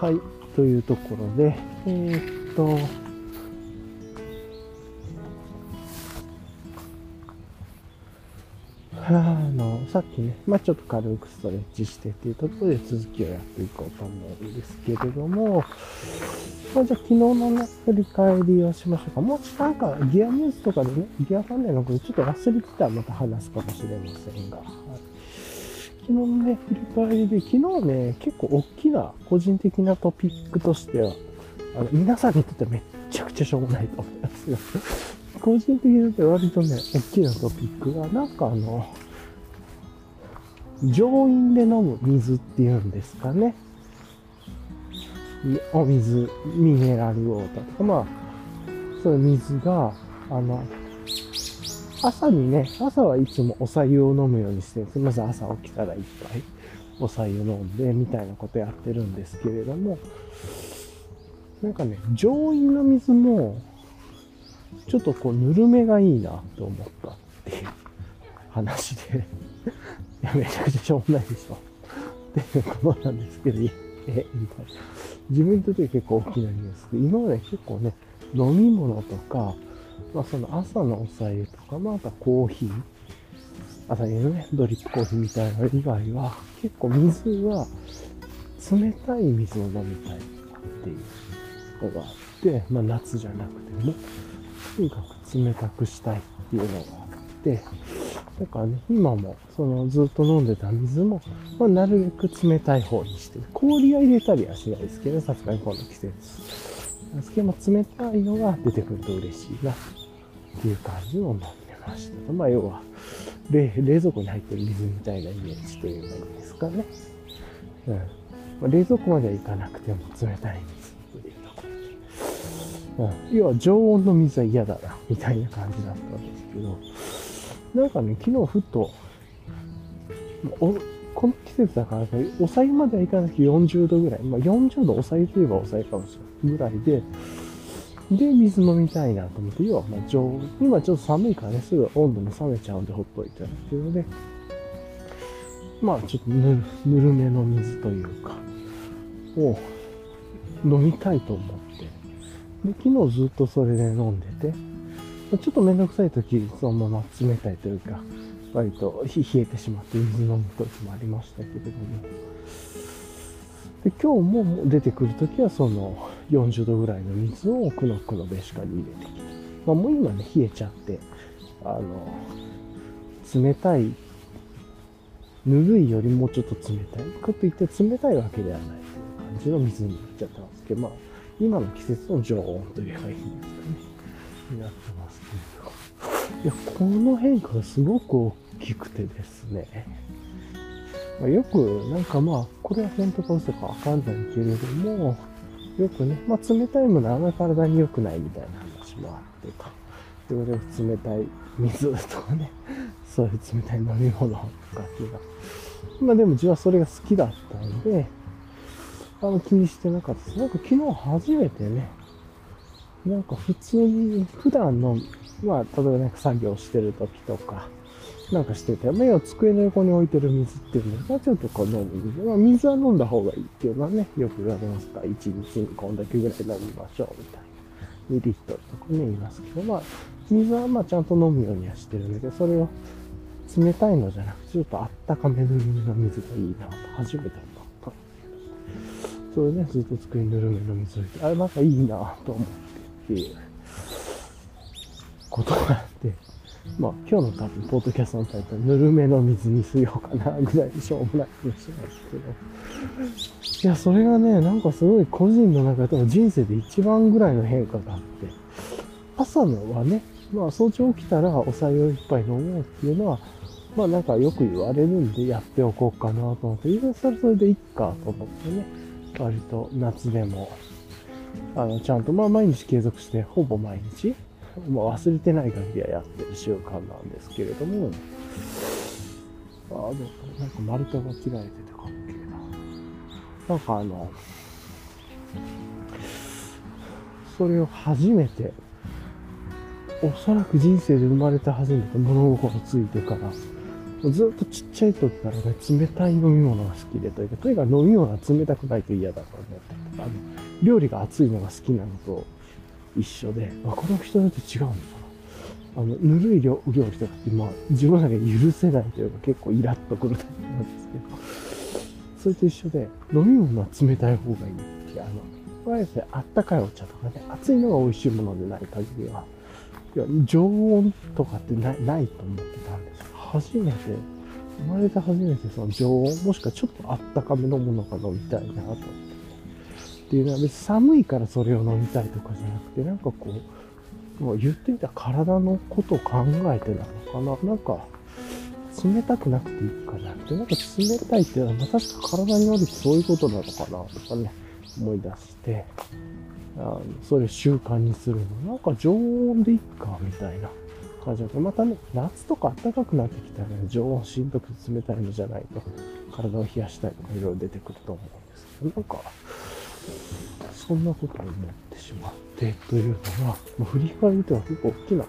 はい、というところで、えー、っと、あの、さっきね、まあちょっと軽くストレッチしてっていうところで続きをやっていこうと思うんですけれども、まあ、じゃあ昨日のね、振り返りをしましょうか。もしなんかギアニュースとかでね、ギア関連のことちょっと忘れてたらまた話すかもしれませんが、昨日のね、振り返りで、昨日ね、結構大きな個人的なトピックとしては、あの、皆さんにとってめっちゃくちゃしょうもないと思いますよ。個人的にとって割とね、大きなトピックが、なんかあの、上院で飲む水っていうんですかね。お水、ミネラルウォーターとか、まあ、そういう水が、あの、朝にね、朝はいつもお茶湯を飲むようにしてるんですまず朝起きたら一杯お茶湯飲んで、みたいなことやってるんですけれども、なんかね、上院の水も、ちょっとこう、ぬるめがいいなと思ったっていう話でいや、めちゃくちゃしょうもないでしょ。っていうことなんですけど、え、みたいな。自分にとって結構大きなニュースで、今まで結構ね、飲み物とか、まあその朝のおさゆとか、まああとコーヒー、朝にのね、ドリップコーヒーみたいな以外は、結構水は冷たい水を飲みたいっていうのがあって、まあ夏じゃなくても、とにかく冷たくしたいっていうのがあって、だからね、今も、そのずっと飲んでた水も、まあ、なるべく冷たい方にして。氷は入れたりはしないですけど、さすがにこの季節。ですけど、冷たいのが出てくると嬉しいな、っていう感じを飲んでました。まあ、要は冷、冷蔵庫に入ってる水みたいなイメージというかいいんですかね。うん。まあ、冷蔵庫まではいかなくても冷たい要は常温の水は嫌だな、みたいな感じだったんですけど、なんかね、昨日ふっと、おこの季節だから、おさゆまではいかなくて40度ぐらい。まあ、40度おさゆといえばおさゆかもしれないぐらいで、で、水飲みたいなと思って、要は、まあ、上、今ちょっと寒いからね、すぐ温度も冷めちゃうんで、ほっといてるっていうので、まあ、ちょっとぬぬるめの水というか、を飲みたいと思って、で、昨日ずっとそれで飲んでて、ちょっとめんどくさい時、そのまま冷たいというか、割と冷えてしまって水飲む時もありましたけれども。で、今日も出てくる時はその40度ぐらいの水を奥の奥のベシカに入れてきて。まあもう今ね、冷えちゃって、あの、冷たい、ぬるいよりもうちょっと冷たい。かといって冷たいわけではないという感じの水になっちゃったんですけど、まあ、今の季節の常温というかいいんですかね。になってますけれど。いや、この変化がすごく大きくてですね。まあ、よく、なんかまあ、これは本当か嘘かわかんないけれども、よくね、まあ冷たいものはあんまり体に良くないみたいな話もあって、ということで冷たい水とかね、そういう冷たい飲み物とかっていうのは、まあでも自分はそれが好きだったんで、あの気にしてなかった。なんか昨日初めてね、なんか普通に、普段の、まあ、例えばなんか作業してる時とか、なんかしてて、目を机の横に置いてる水っていうのがちょっとこう飲む水。まあ、水は飲んだ方がいいっていうのはね、よく言われますから、1日にこんだけぐらい飲みましょうみたいな。2リットルとかね、言いますけど、まあ、水はまあちゃんと飲むようにはしてるんだけど、それを冷たいのじゃなくて、ちょっとあったかめの水がいいなと初めて思。それね、ずっと机にぬるめの水を置いて、あれなんかいいなと思って。っていうことがあって、まあ今日の多分、ポッドキャストのタイトル、ぬるめの水にしようかな、ぐらいでしょうもない気がしますけど。いや、それがね、なんかすごい個人の中でも人生で一番ぐらいの変化があって、朝のはね、まあ早朝起きたらお茶を一杯飲もうっていうのは、まあなんかよく言われるんでやっておこうかなと思って、いろそれそれでいっかと思ってね、割と夏でもあの、ちゃんと、まあ、毎日継続して、ほぼ毎日、まあ、忘れてない限りはやってる習慣なんですけれども、ああ、でも、なんか丸太が切られててかっけえな。なんかあの、それを初めて、おそらく人生で生まれて初めて物心ついてから、ずっとちっちゃい時からね、冷たい飲み物が好きでというか、とにかく飲み物が冷たくないと嫌だと思ってた。料理が熱いのが好きなのと一緒で、あ、この人によって違うのかな。あの、ぬるい料理とかって、まあ、自分だけ許せないというか、結構イラッとくるタイプなんですけど、それと一緒で、飲み物は冷たい方がいいって、あの、あえてあったかいお茶とかね、熱いのが美味しいものでない限りは、いや、常温とかってないないと思ってたんで。初めて、生まれて初めてその常温、もしくはちょっとあったかめのものが飲みたいなとって。いうのは別に寒いからそれを飲みたいとかじゃなくて、なんかこう、もう言ってみたら体のことを考えてなのかな。なんか、冷たくなくていいかなって、なんか冷たいっていうのは、まあ、確か体に悪いそういうことなのかなとかね、思い出して、あのそれを習慣にするの。なんか常温でいっか、みたいな感じだけど、またね、夏とか暖かくなってきたら、ね、常温しんどく冷たいのじゃないと、体を冷やしたいとかいろいろ出てくると思うんですけど、なんか、そんなことを思ってしまって、というのは、もう振り返りとは結構大きな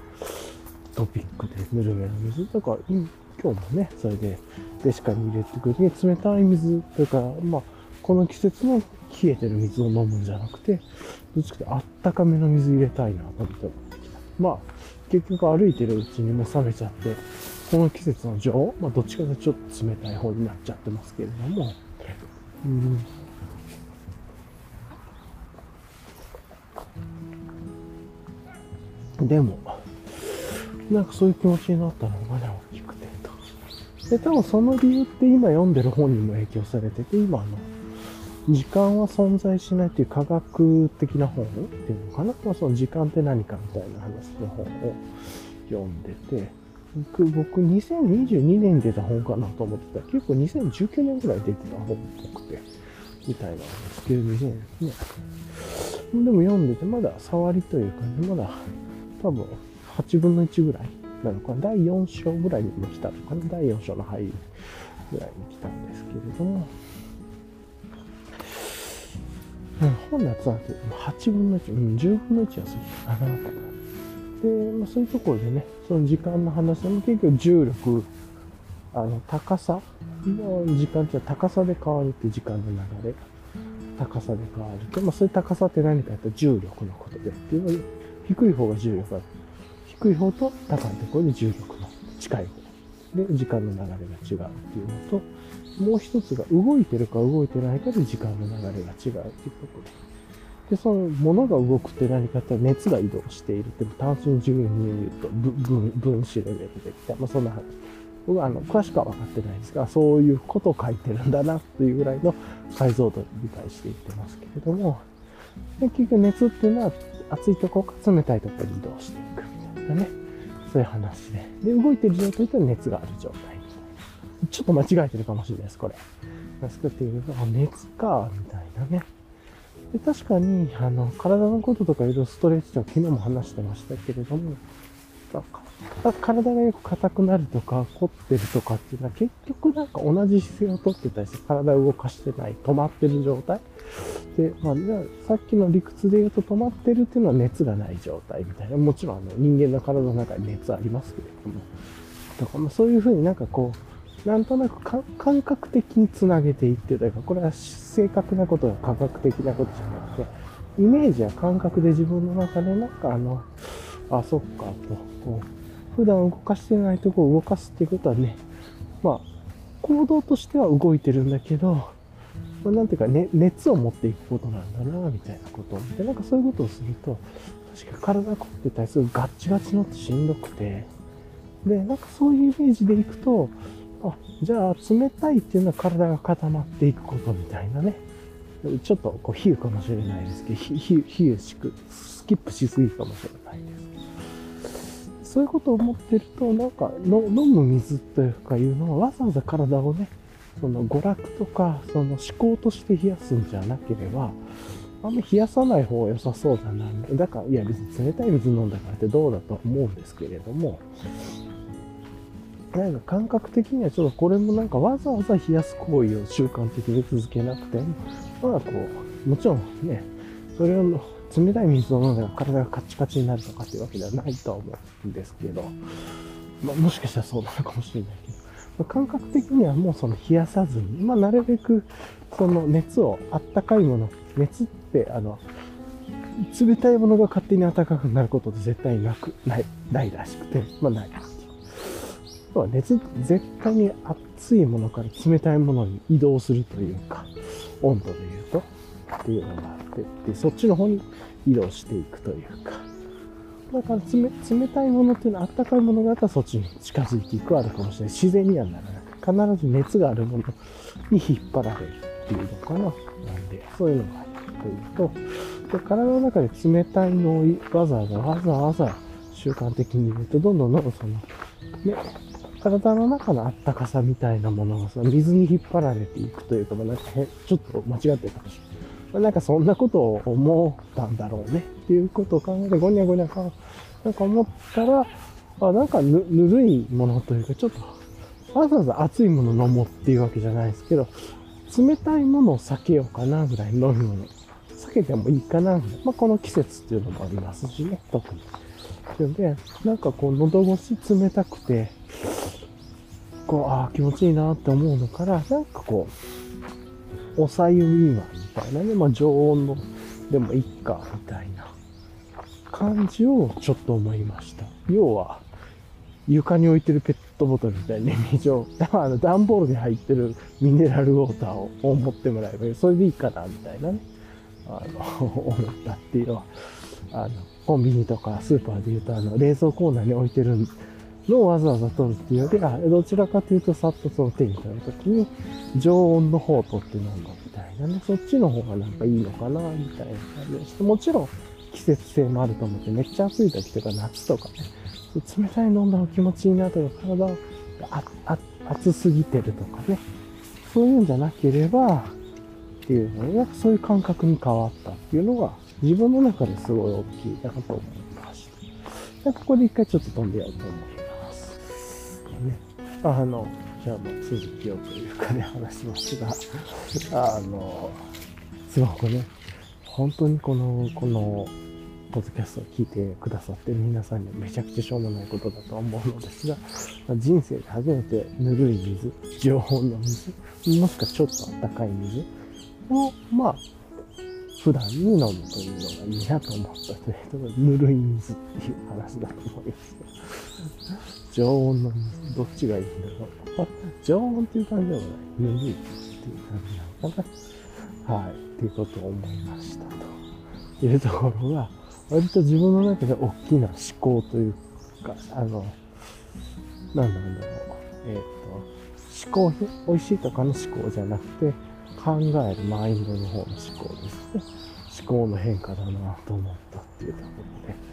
トピックで、ぬるめの水。だか、今日もね、それで、デシカに入れてくるに冷たい水、というか、まあ、この季節の冷えてる水を飲むんじゃなくて、どっちかとあったかめの水入れたいなと思ってきた。まあ、結局歩いてるうちにもう冷めちゃって、この季節の情、まあ、どっちかというとちょっと冷たい方になっちゃってますけれども、うん、でも、なんかそういう気持ちになったのがね、大きくてと。で、多分その理由って今読んでる本にも影響されてて、今あの、時間は存在しないっていう科学的な本っていうのかな？まあ、その時間って何かみたいな話の本を読んでて、僕、僕2022年に出た本かなと思ってた、結構2019年ぐらい出てた本っぽくて、みたいなんですけど、2000ね。でも読んでて、まだ触りというかね、まだ多分8分の1ぐらいなのかな？第4章ぐらいに来たのかな？第4章の入りぐらいに来たんですけれども、うん、本のやつは8分の1、うん、10分の1は過ぎたかなとか。で、まあ、そういうところでね、その時間の話でも結局重力、あの、高さの時間って高さで変わるって時間の流れ。高さで変わる。まあ、そういう高さって何かというと重力のことで。っていうので低い方が重力が、低い方と高いところに重力の近い方。で、時間の流れが違うっていうのと、もう一つが動いてるか動いてないかで時間の流れが違うっていうことで。で、その物が動くって何かって熱が移動しているって、単純に言うと分分子レベルできた。まあ、そんな話。僕はあの詳しくは分かってないですが、そういうことを書いてるんだなというぐらいの解像度で理解していってますけれども、結局熱っていうのは熱いところか冷たいところに移動していくみたいなね、そういう話で。で、動いてる状態と熱がある状態ちょっと間違えてるかもしれないです、これ。作っていると、あ、熱か、みたいなね。で確かに、あの、体のこととかいろいろストレッチとか昨日も話してましたけれども、体がよく硬くなるとか、凝ってるとかっていうのは結局なんか同じ姿勢をとってたりして、体を動かしてない、止まってる状態。で、まあ、じゃあさっきの理屈で言うと止まってるっていうのは熱がない状態みたいな。もちろんあの人間の体の中に熱ありますけれども。だかまあそういうふうになんかこう、なんとなく感覚的につなげていってというか、これは正確なことが科学的なことじゃなくて、イメージや感覚で自分の中でなんかあの、あ、そっか、と、こう、普段動かしてないとこを動かすっていうことはね、まあ、行動としては動いてるんだけど、まあ、なんていうか、ね、熱を持っていくことなんだな、みたいなこと。を見て、なんかそういうことをすると、確か体凝ってたりするガッチガチのってしんどくて、で、なんかそういうイメージでいくと、じゃあ冷たいっていうのは体が固まっていくことみたいなね。ちょっとこう比喩かもしれないですけど、比喩しく、スキップしすぎかもしれないです。そういうことを思ってると、なんかの飲む水というかいうのはわざわざ体をね、その娯楽とか、その思考として冷やすんじゃなければ、あんま冷やさない方が良さそうだな。だから、いや別に冷たい水飲んだからってどうだと思うんですけれども、なんか感覚的にはちょっとこれもなんかわざわざ冷やす行為を習慣的に続けなくて、まあこう、もちろんね、それを冷たい水を飲んだら体がカチカチになるとかっていうわけではないとは思うんですけど、まあもしかしたらそうなのかもしれないけど、まあ、感覚的にはもうその冷やさずに、まあなるべくその熱を、あったかいもの、熱ってあの、冷たいものが勝手に暖かくなることって絶対なく、ない、ないらしくて、まあない。は熱、絶対に熱いものから冷たいものに移動するというか、温度で言うと、っていうのがあって、で、そっちの方に移動していくというか、だから冷たいものっていうのは、あったかいものがあったらそっちに近づいていくはあるかもしれない。自然にはならない。必ず熱があるものに引っ張られるっていうのかな。なんで、そういうのがあるというと、で体の中で冷たいのをわざわざわざわざ習慣的に言うと、どんどんどんどんその、ね、体の中のあったかさみたいなものがさ、水に引っ張られていくというか、まあ、なんかちょっと間違ってるかもしれない。まあ、なんかそんなことを思ったんだろうねっていうことを考えて、ごにゃごにゃか、なんか思ったら、あなんかぬぬるいものというか、ちょっと、わざわざ熱いもの飲もうっていうわけじゃないですけど、冷たいものを避けようかなぐらいの飲み物。避けてもいいかなぐらい。まあ、この季節っていうのもありますしね、特に。っていうので、なんかこう、喉越し冷たくて、こう、ああ、気持ちいいなって思うのから、なんかこう、おさゆみはみたいなね、まあ、常温のでもいいか、みたいな感じをちょっと思いました。要は、床に置いてるペットボトルみたいに水を、あの、段ボールに入ってるミネラルウォーターを思ってもらえばいい。それでいいかな、みたいなね。あの、思ったっていうのは、あの、コンビニとかスーパーで言うと、あの、冷蔵コーナーに置いてるのをわざわざ取るっていうよりは、どちらかというと、さっとその手に取るときに、常温の方を取って飲むみたいなね、そっちの方がなんかいいのかな、みたいな感じでして、もちろん季節性もあると思って、めっちゃ暑い時とか夏とかね、冷たい飲んだら気持ちいいなとか、体が熱すぎてるとかね、そういうんじゃなければ、っていうのが、そういう感覚に変わったっていうのが、自分の中ですごい大きいなと思いました。でここで一回ちょっと飛んでやろうと思います。あの、じゃあもう続きをというかね、話しますが、あの、すごくね、本当にこの、この、ポッドキャストを聞いてくださってる皆さんにめちゃくちゃしょうもないことだと思うのですが、人生で初めてぬるい水、常温の水、もしくはちょっとあったかい水を、まあ、普段に飲むというのがいいなと思ったというところで、ぬるい水っていう話だと思います。常温の、どっちがいいんだろう。常温っていう感じでもない。ぬるいっていう感じなのかな。はい。っていうことを思いましたというところが、割と自分の中で大きな思考というか、あの、なんだろう。えっ、と、思考、美味しいとかの思考じゃなくて、考えるマインドの方の思考ですね。思考の変化だなと思ったっていうところで、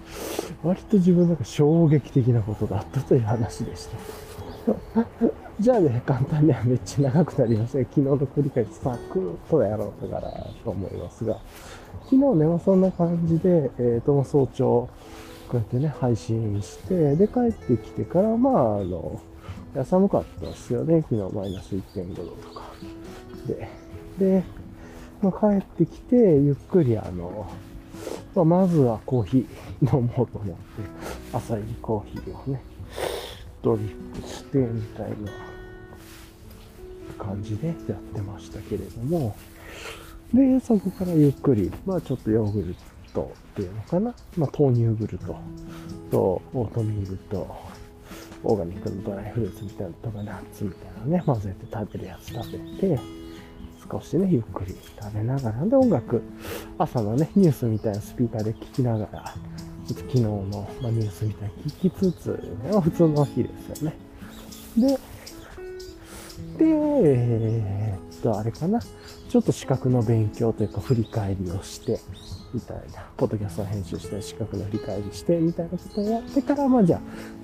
割と自分の中衝撃的なことだったという話でした。じゃあね、簡単にはめっちゃ長くなりましたが、昨日の繰り返しサクッとやろうとかなと思いますが、昨日ね、まあ、そんな感じで、え、ー、と、早朝、こうやってね、配信して、で、帰ってきてから、まあ、あの、寒かったですよね、昨日マイナス1.5度とか。で、で、まあ、帰ってきて、ゆっくりあの、まあ、まずはコーヒー飲もうと思って、朝入りコーヒーをね、ドリップして、みたいな感じでやってましたけれども、で、そこからゆっくり、まあちょっとヨーグルトっていうのかな、まあ豆乳グルトとオートミールとオーガニックのドライフルーツみたいなとかナッツみたいなね、混ぜて食べるやつ食べて、少しね、ゆっくり食べながら、で、音楽、朝のね、ニュースみたいなスピーカーで聞きながら、昨日の、まニュースみたいに聞きつつ、ね、普通の日ですよね。で、で、えー、っと、あれかな。ちょっと資格の勉強というか振り返りをして、みたいな、ポッドキャストを編集して資格の振り返りして、みたいなことをやってから、まあじゃあ、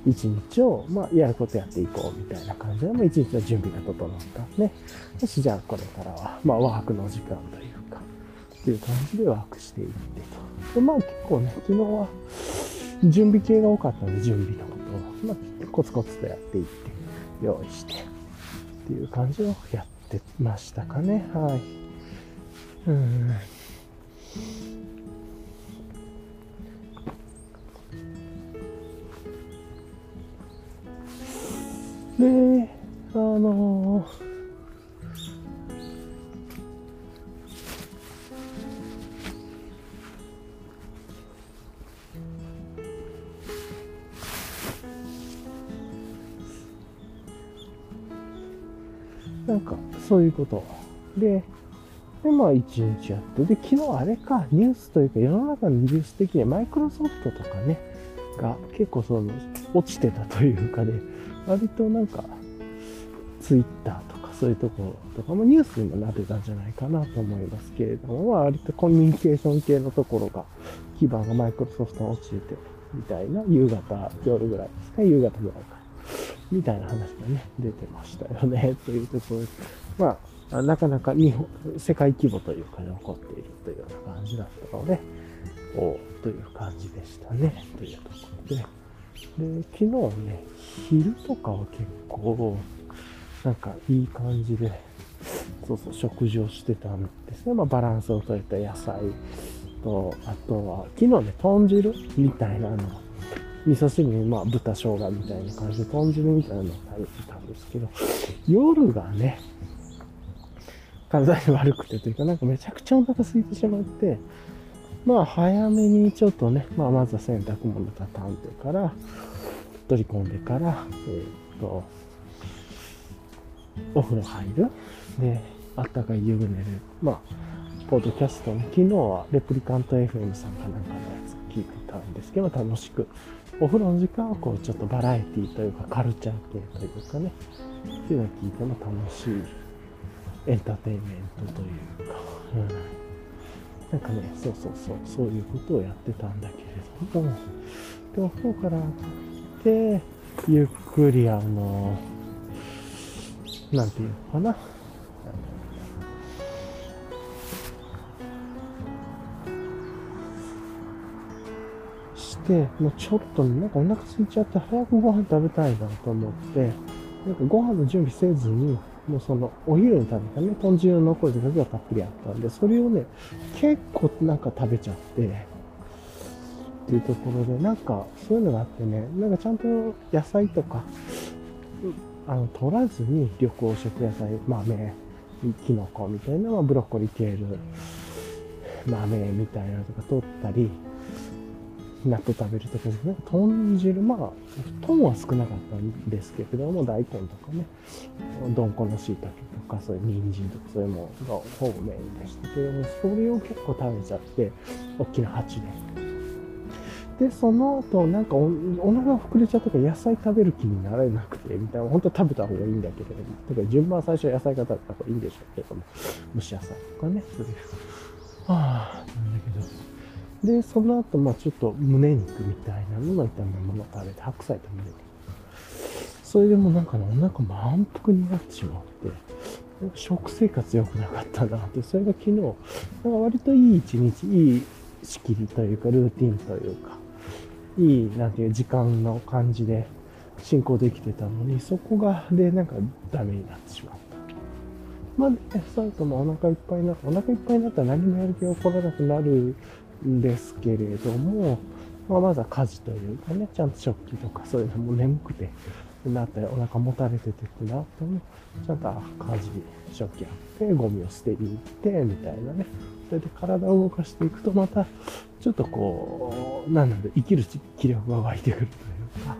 一日を、まあやることやっていこう、みたいな感じで、まあ一日の準備が整ったね。よし、じゃあこれからは、まあワークの時間というか、っていう感じでワークしていってと。でまあ結構ね、昨日は準備系が多かったんで、準備のことを、まあコツコツとやっていって、用意して、っていう感じをやってましたかね。はい。うん。で、あのーなんか、そういうこと。で、で、まあ、一日やって。で、昨日あれか、ニュースというか、世の中のニュース的にマイクロソフトとかね、が結構その、落ちてたというかね、割となんか、ツイッターとかそういうところとかもニュースにもなってたんじゃないかなと思いますけれども、まあ、割とコミュニケーション系のところが、基盤がマイクロソフトに落ちてて、みたいな、夕方、夜ぐらいですか、夕方ぐらいか。みたいな話がね、出てましたよね、というところで、まあ、なかなか日本、世界規模というかで起こっているというような感じだったので、おという感じでしたね、というところで、で、昨日ね、昼とかは結構、なんかいい感じで、そうそう、食事をしてたんですね。まあ、バランスをとれた野菜と、あとは、昨日ね、豚汁みたいなの、味噌汁に、まあ、豚生姜みたいな感じで、豚汁みたいなのを食べてたんですけど、夜がね、体に悪くてというか、なんかめちゃくちゃお腹空いてしまって、まあ早めにちょっとね、まあまずは洗濯物畳んでから、取り込んでから、えー、っと、お風呂入る。で、あったかい湯船で、まあ、ポッドキャストね、昨日はレプリカント FM さんかなんかのやつ聞いてたんですけど、楽しく、お風呂の時間はこう、ちょっとバラエティというか、カルチャー系というかね、っていうのを聞いても楽しいエンターテインメントというか、うん、なんかね、そうそうそう、そういうことをやってたんだけれども、で、お風呂から上がって、ゆっくりあの、なんていうのかな、して、もうちょっとね、なんかお腹空いちゃって早くご飯食べたいなと思って、なんかご飯の準備せずに、もうその、お昼に食べたね、豚汁の残りだけがたっぷりあったんで、それをね、結構なんか食べちゃって、っていうところで、なんかそういうのがあってね、なんかちゃんと野菜とか、あの、取らずに緑黄色野菜、豆、キノコみたいなのはブロッコリー、ケール、豆みたいなのとか取ったり、納豆食べるときにね、豚汁、まあ、豚は少なかったんですけれども、大根とかね、どんこの椎茸とか、そういう人参とかそういうものがほぼメインでしたけども、それを結構食べちゃって、大きな鉢で。で、その後、なんかおお腹が膨れちゃったから野菜食べる気になれなくて、みたいな、本当食べた方がいいんだけれども、だか順番最初は野菜から食べた方がいいんでしょうけども、蒸し野菜とかね、そういう。はあ、なんだけど、で、その後、まあちょっと胸肉みたいなのの炒め物を食べて、白菜と胸肉。それでもなんかね、お腹満腹になってしまって、食生活良くなかったなって、それが昨日、なんか割といい一日、いい仕切りというか、ルーティンというか、いい、なんていう時間の感じで進行できてたのに、そこが、で、なんかダメになってしまった。まあ、ね、その後もお腹いっぱいになった。お腹いっぱいになったら何もやる気が起こらなくなるんですけれども、まあ、まずは家事というかね、ちゃんと食器とかそういうのも眠くて、なったり、お腹もたれててくなっても、ちゃんと家事、食器あって、ゴミを捨てに行って、みたいなね。それで体を動かしていくと、また、ちょっとこう、なんなんで、生きる気力が湧いてくるというか、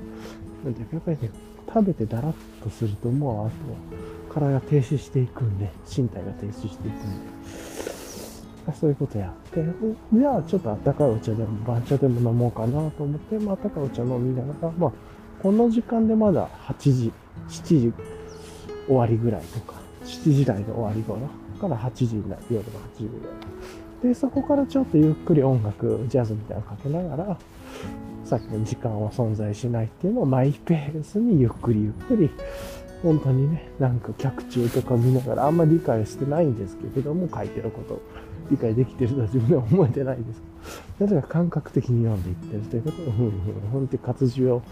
なんていうか、やっぱりね、食べてだらっとすると、もうあとは、体が停止していくんで、身体が停止していくんで、そういうことやって、じゃあちょっとあったかいお茶でも番茶でも飲もうかなと思って、まあ、あったかいお茶飲みながら、まあ、この時間でまだ8時、7時終わりぐらいとか、7時台の終わり頃から8時になる、夜の8時ぐらい。で、そこからちょっとゆっくり音楽、ジャズみたいなのかけながら、さっきの時間は存在しないっていうのをマイペースにゆっくりゆっくり、本当にね、なんか客中とか見ながらあんまり理解してないんですけれども、書いてること理解できてるとは自分では思えてないです。なぜか感覚的に読んでいってるということを、ふんふんふんって活字を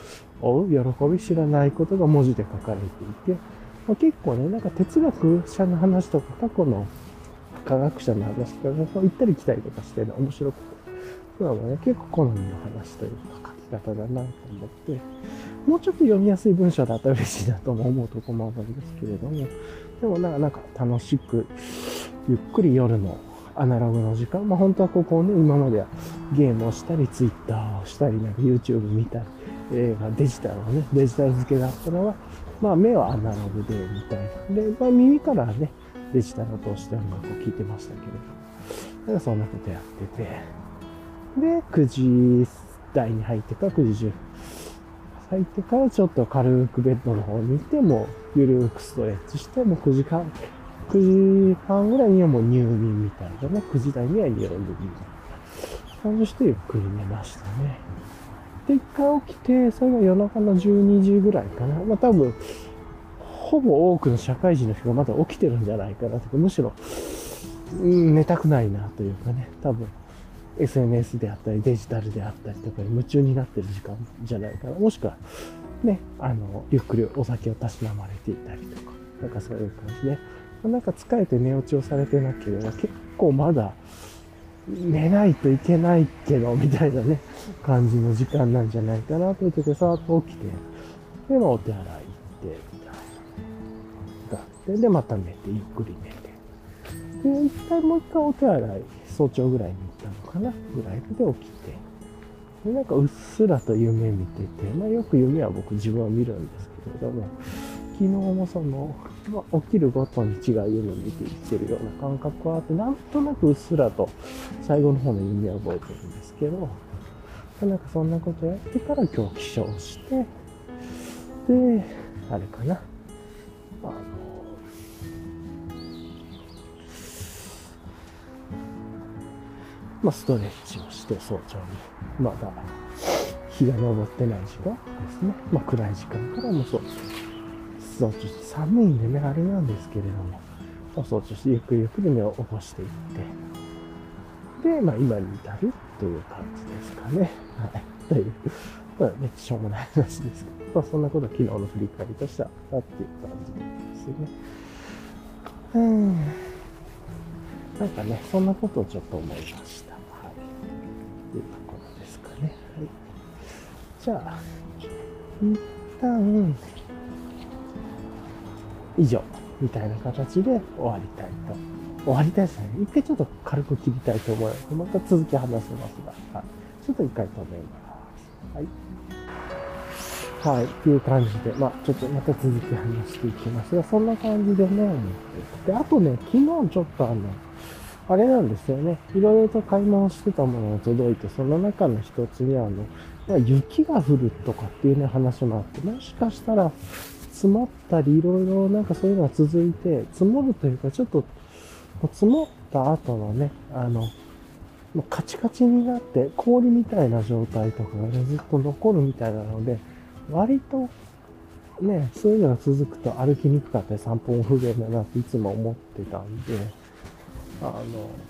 追う喜び知らないことが文字で書かれていて、まあ、結構ね、なんか哲学者の話とか過去の科学者の話とか行ったり来たりとかして、ね、面白くて、そういうのね、結構好みの話というか書き方だなと思って、もうちょっと読みやすい文章だったら嬉しいなとも思うとこもあるんですけれども、でもなんか楽しく、ゆっくり夜のアナログの時間、まあ本当はここをね、今まではゲームをしたり、ツイッターをしたり、なんか YouTube 見たり、映画、デジタルのね、デジタル付けだったのは、まあ目はアナログで、みたいな。で、まあ耳からね、デジタルを通して音楽を聴いてましたけれど、なんかそんなことやってて、で、9時台に入ってから9時10入ってからちょっと軽くベッドの方に行って、もうゆるくストレッチして、もう9時間9時半ぐらいにはもう入眠みたいなね。9時台には入眠みたいな感じしてゆっくり寝ましたね。で、一回起きて、それが夜中の12時ぐらいかな。まあ多分、ほぼ多くの社会人の人がまだ起きてるんじゃないかなとか、むしろ、うん、寝たくないなというかね、多分、SNS であったりデジタルであったりとかに夢中になってる時間じゃないかな。もしくは、ね、あの、ゆっくりお酒をたしなまれていたりとか、なんかそういう感じで、なんか疲れて寝落ちをされてなければ結構まだ寝ないといけないけど、みたいなね、感じの時間なんじゃないかなと言ってて、さーっと起きて、で、まあお手洗い行って、みたいな。だって、で、また寝て、ゆっくり寝て。で、一回もう一回お手洗い、早朝ぐらいに行ったのかなぐらいで起きて。で、なんかうっすらと夢見てて、まあよく夢は僕自分は見るんですけれども、昨日もその、まあ、起きるごとに違う夢を見ていってるような感覚はあって、なんとなくうっすらと最後の方の夢は覚えてるんですけど、なんかそんなことやってから今日起床して、で、あれかな。あの、まあ、ストレッチをして早朝に、まだ日が昇ってない時間ですね。まあ、暗い時間からもそうです早朝して寒いんでね、あれなんですけれども、まあ、早朝ゆっくりゆっくり目を起こしていって、で、まあ、今に至るという感じですかね。はい。という、まあ、めっちゃしょうもない話ですけど、まあ、そんなこと昨日の振り返りとしてはあっていう感じですね。うん。なんかね、そんなことをちょっと思いました。はい。というところですかね。はい。じゃあ、一旦、以上、みたいな形で終わりたいと。終わりたいですね。一回ちょっと軽く切りたいと思います。また続き話せますが、はい。ちょっと一回止めます。はい。はい。っていう感じで、まあちょっとまた続き話していきますが、そんな感じでね、思ってで、あとね、昨日ちょっとあの、あれなんですよね。いろいろと買い物してたものが届いて、その中の一つにあの、雪が降るとかっていうね、話もあって、もしかしたら、積もったり、いろいろなんかそういうのが続いて、積もるというか、ちょっと、積もった後のね、あの、カチカチになって氷みたいな状態とかがね、ずっと残るみたいなので、割と、ね、そういうのが続くと歩きにくかったり散歩も不便だなっていつも思ってたんで、あの、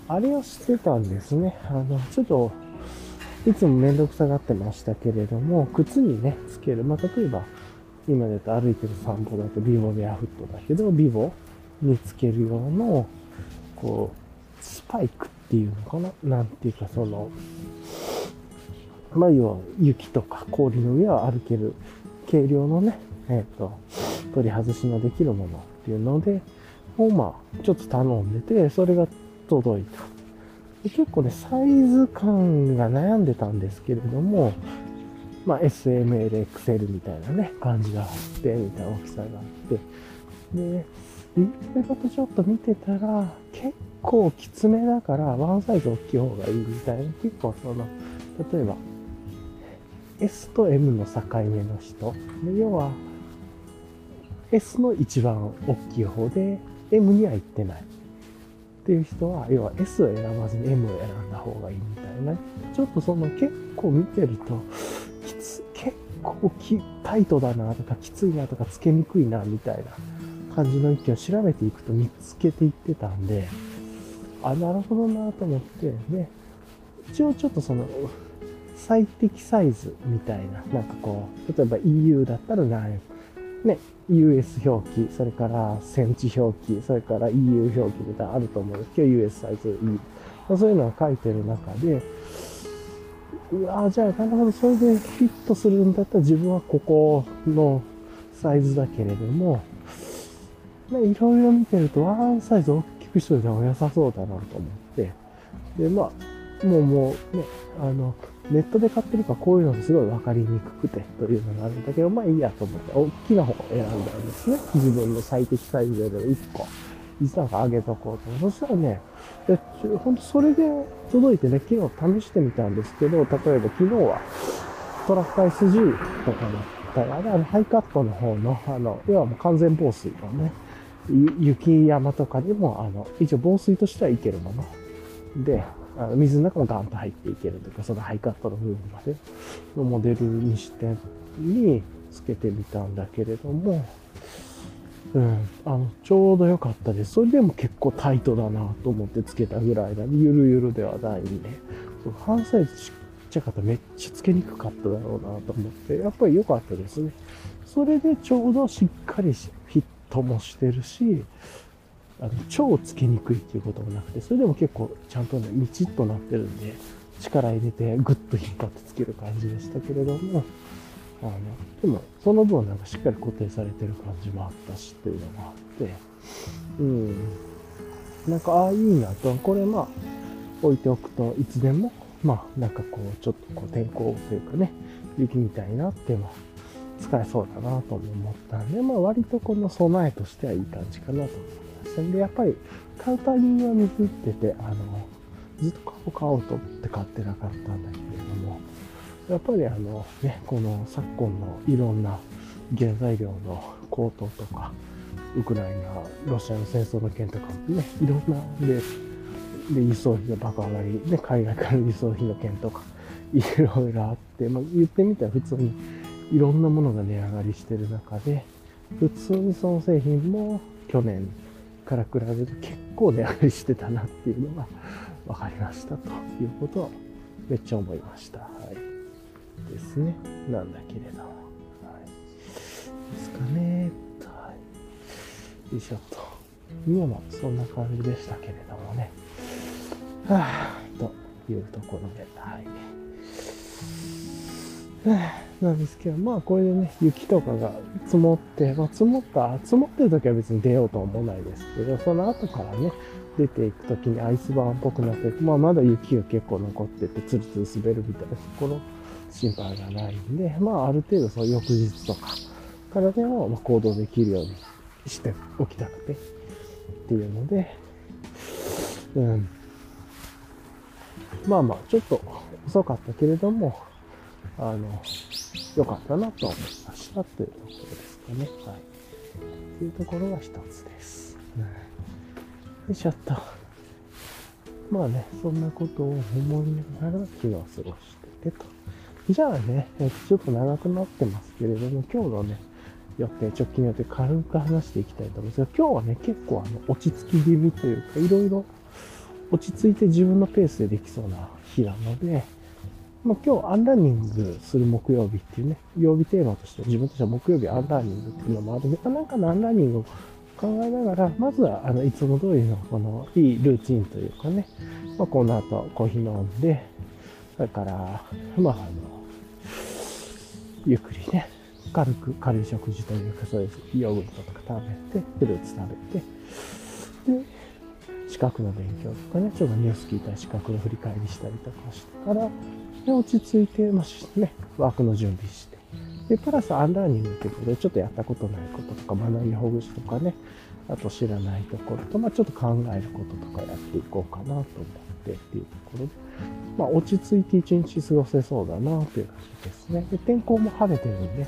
あれをしてたんですね。あの、ちょっと、いつもめんどくさがってましたけれども、靴にね、つける。まあ、例えば、今だと歩いてる散歩だとビボベアフットだけど、ビボにつける用の、こう、スパイクっていうのかななんていうかその、まあ要は雪とか氷の上は歩ける軽量のね、えっ、ー、と、取り外しのできるものっていうので、をまあ、ちょっと頼んでて、それが届いた。で結構ね、サイズ感が悩んでたんですけれども、まあ、SML、XL みたいなね、感じがあって、みたいな大きさがあって、で、いろいろとちょっと見てたら、結構きつめだから、ワンサイズ大きい方がいいみたいな、結構その、例えば、S と M の境目の人、で要は、S の一番大きい方で、M には行ってない。っていう人は、要は S を選ばずに M を選んだ方がいいみたいな。ちょっとその結構見てると、結構きタイトだなとか、きついなとか、つけにくいなみたいな感じの意見を調べていくと見つけていってたんで、あ、なるほどなと思って、ね、一応ちょっとその、最適サイズみたいな、なんかこう、例えば EU だったら何ね、US 表記、それからセンチ表記、それから EU 表記みたいなあると思うんですけど、US サイズ E。そういうのが書いてる中で、うわじゃあ、なるほど、それでフィットするんだったら自分はここのサイズだけれども、いろいろ見てるとワンサイズ大きくしといた方が良さそうだなと思って、で、まあ、もうもうね、あの、ネットで買ってるからこういうのすごい分かりにくくてというのがあるんだけど、まあいいやと思って、大きな方を選んだんですね。自分の最適サイズで1個。実は上げとこうと。そしたらね、え、ほんとそれで届いてね、昨日試してみたんですけど、例えば昨日はトラック SG とかだったら、あのハイカットの方の、あの、要はもう完全防水のね、雪山とかにも、あの、一応防水としてはいけるもの。で、あの水の中もガンと入っていけるというか、そのハイカットの部分までのモデルにしてにつけてみたんだけれども、うん、あの、ちょうど良かったです。それでも結構タイトだなと思ってつけたぐらいなんで、ゆるゆるではないんで、半サイズちっちゃかったらめっちゃつけにくかっただろうなと思って、やっぱり良かったですね。それでちょうどしっかりフィットもしてるし、あの超つけにくいっていうこともなくて、それでも結構ちゃんとね、みちっとなってるんで、力入れてグッと引っ張ってつける感じでしたけれども、あの、でもその分なんかしっかり固定されてる感じもあったしっていうのもあって、うん。なんか、ああ、いいなと、これまあ、置いておくといつでも、まあ、なんかこう、ちょっとこう天候というかね、雪みたいなっても使えそうだなと思ったんで、まあ割とこの備えとしてはいい感じかなと思いましたんで、やっぱり買うタイミングはミスってて、あの、ずっと買おう買おうと思って買ってなかったんだけれども、やっぱりあのね、この昨今のいろんな原材料の高騰とか、ウクライナ、ロシアの戦争の件とかね、いろんなで、で、輸送費が爆上がり、ね、海外から輸送費の件とか、いろいろあって、まあ、言ってみたら普通にいろんなものが値上がりしてる中で、普通にその製品も去年から比べると結構値上がりしてたなっていうのが分かりましたということをめっちゃ思いました。ですね。なんだけれども。はい。ですかね。はい。よいしょと。今もそんな感じでしたけれどもね。はぁ、というところで、はい。なんですけど、まあこれでね、雪とかが積もって、まあ積もった、積もってる時は別に出ようとは思わないですけど、その後からね、出ていく時にアイスバーンっぽくなって、まあまだ雪が結構残ってて、ツルツル滑るみたいなところ、心配がないんで、まあある程度その翌日とかからでも、ま行動できるようにしておきたくて、っていうので、うん。まあまあ、ちょっと遅かったけれども、あの、良かったなと思いましたというところですかね。はい。というところが一つです。よいしょっと。まあね、そんなことを思いながら昨日過ごしててと。じゃあね、ちょっと長くなってますけれども、今日のね、予定、直近予定軽く話していきたいと思うんですが、今日はね、結構あの、落ち着き気味というか、いろいろ落ち着いて自分のペースでできそうな日なので、まあ、今日アンランニングする木曜日っていうね、曜日テーマとして自分としては木曜日アンランニングっていうのもあるんで、なんかのアンランニングを考えながら、まずはあのいつも通りのこのいいルーチンというかね、まあ、この後コーヒー飲んで、それから、まあ、あの、ゆっくりね、軽く軽い食事というか、そういうヨーグルトとか食べて、フルーツ食べて、で、資格の勉強とかね、ちょっとニュース聞いたり資格の振り返りしたりとかしてから、で、落ち着いて、まあ、ね、ワークの準備して、で、プラスアンラーニングってことで、ちょっとやったことないこととか、学びほぐしとかね、あと知らないところと、まあ、ちょっと考えることとかやっていこうかなと思ってっていうところで、まあ、落ち着いて一日過ごせそうだなという感じですね。で、天候も晴れてるんで、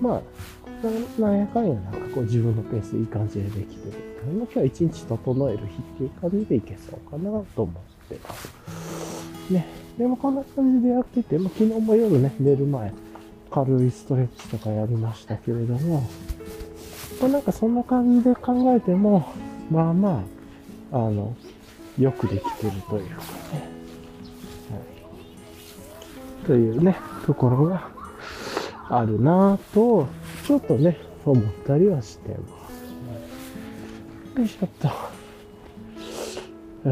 まあ、なんやかんやなんかこう自分のペースいい感じでできてる。今日は一日整える日っていう感じでいけそうかなと思ってます。ね。でもこんな感じでやってて、まあ、昨日も夜ね、寝る前、軽いストレッチとかやりましたけれども、まあ、なんかそんな感じで考えても、まあまあ、あの、よくできてるというかね。というね、ところがあるなぁと、ちょっとね、思ったりはしてます。よいしょっと。う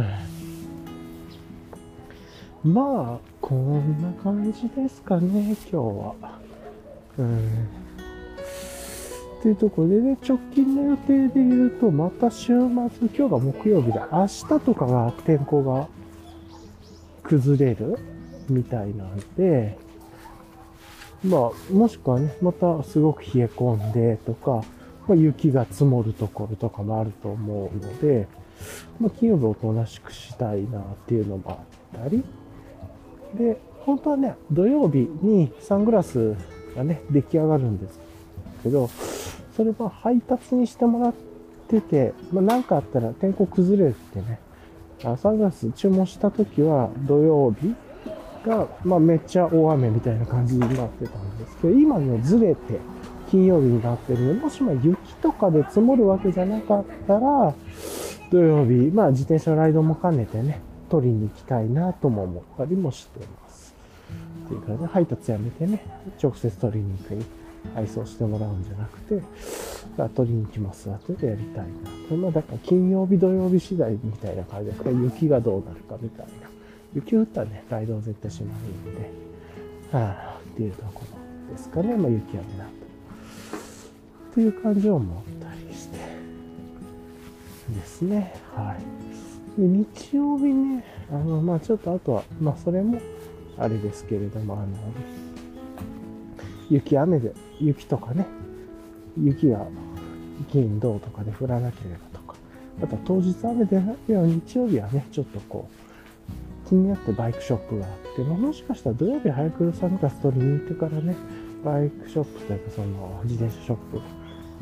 んまあ、こんな感じですかね、今日は。うん。っていうところでね、直近の予定で言うと、また週末、今日が木曜日で、明日とかが天候が崩れるみたいなんで、まあ、もしくはね、またすごく冷え込んでとか、まあ、雪が積もるところとかもあると思うので、まあ、金曜日おとなしくしたいなっていうのもあったり、で、本当はね、土曜日にサングラスがね、出来上がるんですけど、それは配達にしてもらってて、まあ、なんかあったら天候崩れてね、サングラス注文した時は土曜日が、まあ、めっちゃ大雨みたいな感じになってたんですけど、今ね、ずれて金曜日になってるので、もしも雪とかで積もるわけじゃなかったら、土曜日、まあ自転車ライドも兼ねてね、取りに行きたいなとも思ったりもしてます。っていうかね、配達やめてね、直接取りに行くに配送してもらうんじゃなくて、取りに行きますわってやりたいな。まあだから金曜日、土曜日次第みたいな感じで、雪がどうなるかみたいな。雪降ったらね、ライド絶対閉まるんで、はあ、っていうところですかね。まあ雪雨なと。っていう感じを思ったりして。ですね。はい。で日曜日ね、あの、まあちょっとあとは、まあそれも、あれですけれども、あの、雪雨で、雪とかね、雪が金銅とかで降らなければとか、あとは当日雨でないよ日曜日はね、ちょっとこう、気になってバイクショップがあって、まあ、もしかしたら土曜日早くサングラス取りに行ってからね、バイクショップというかその自転車ショップ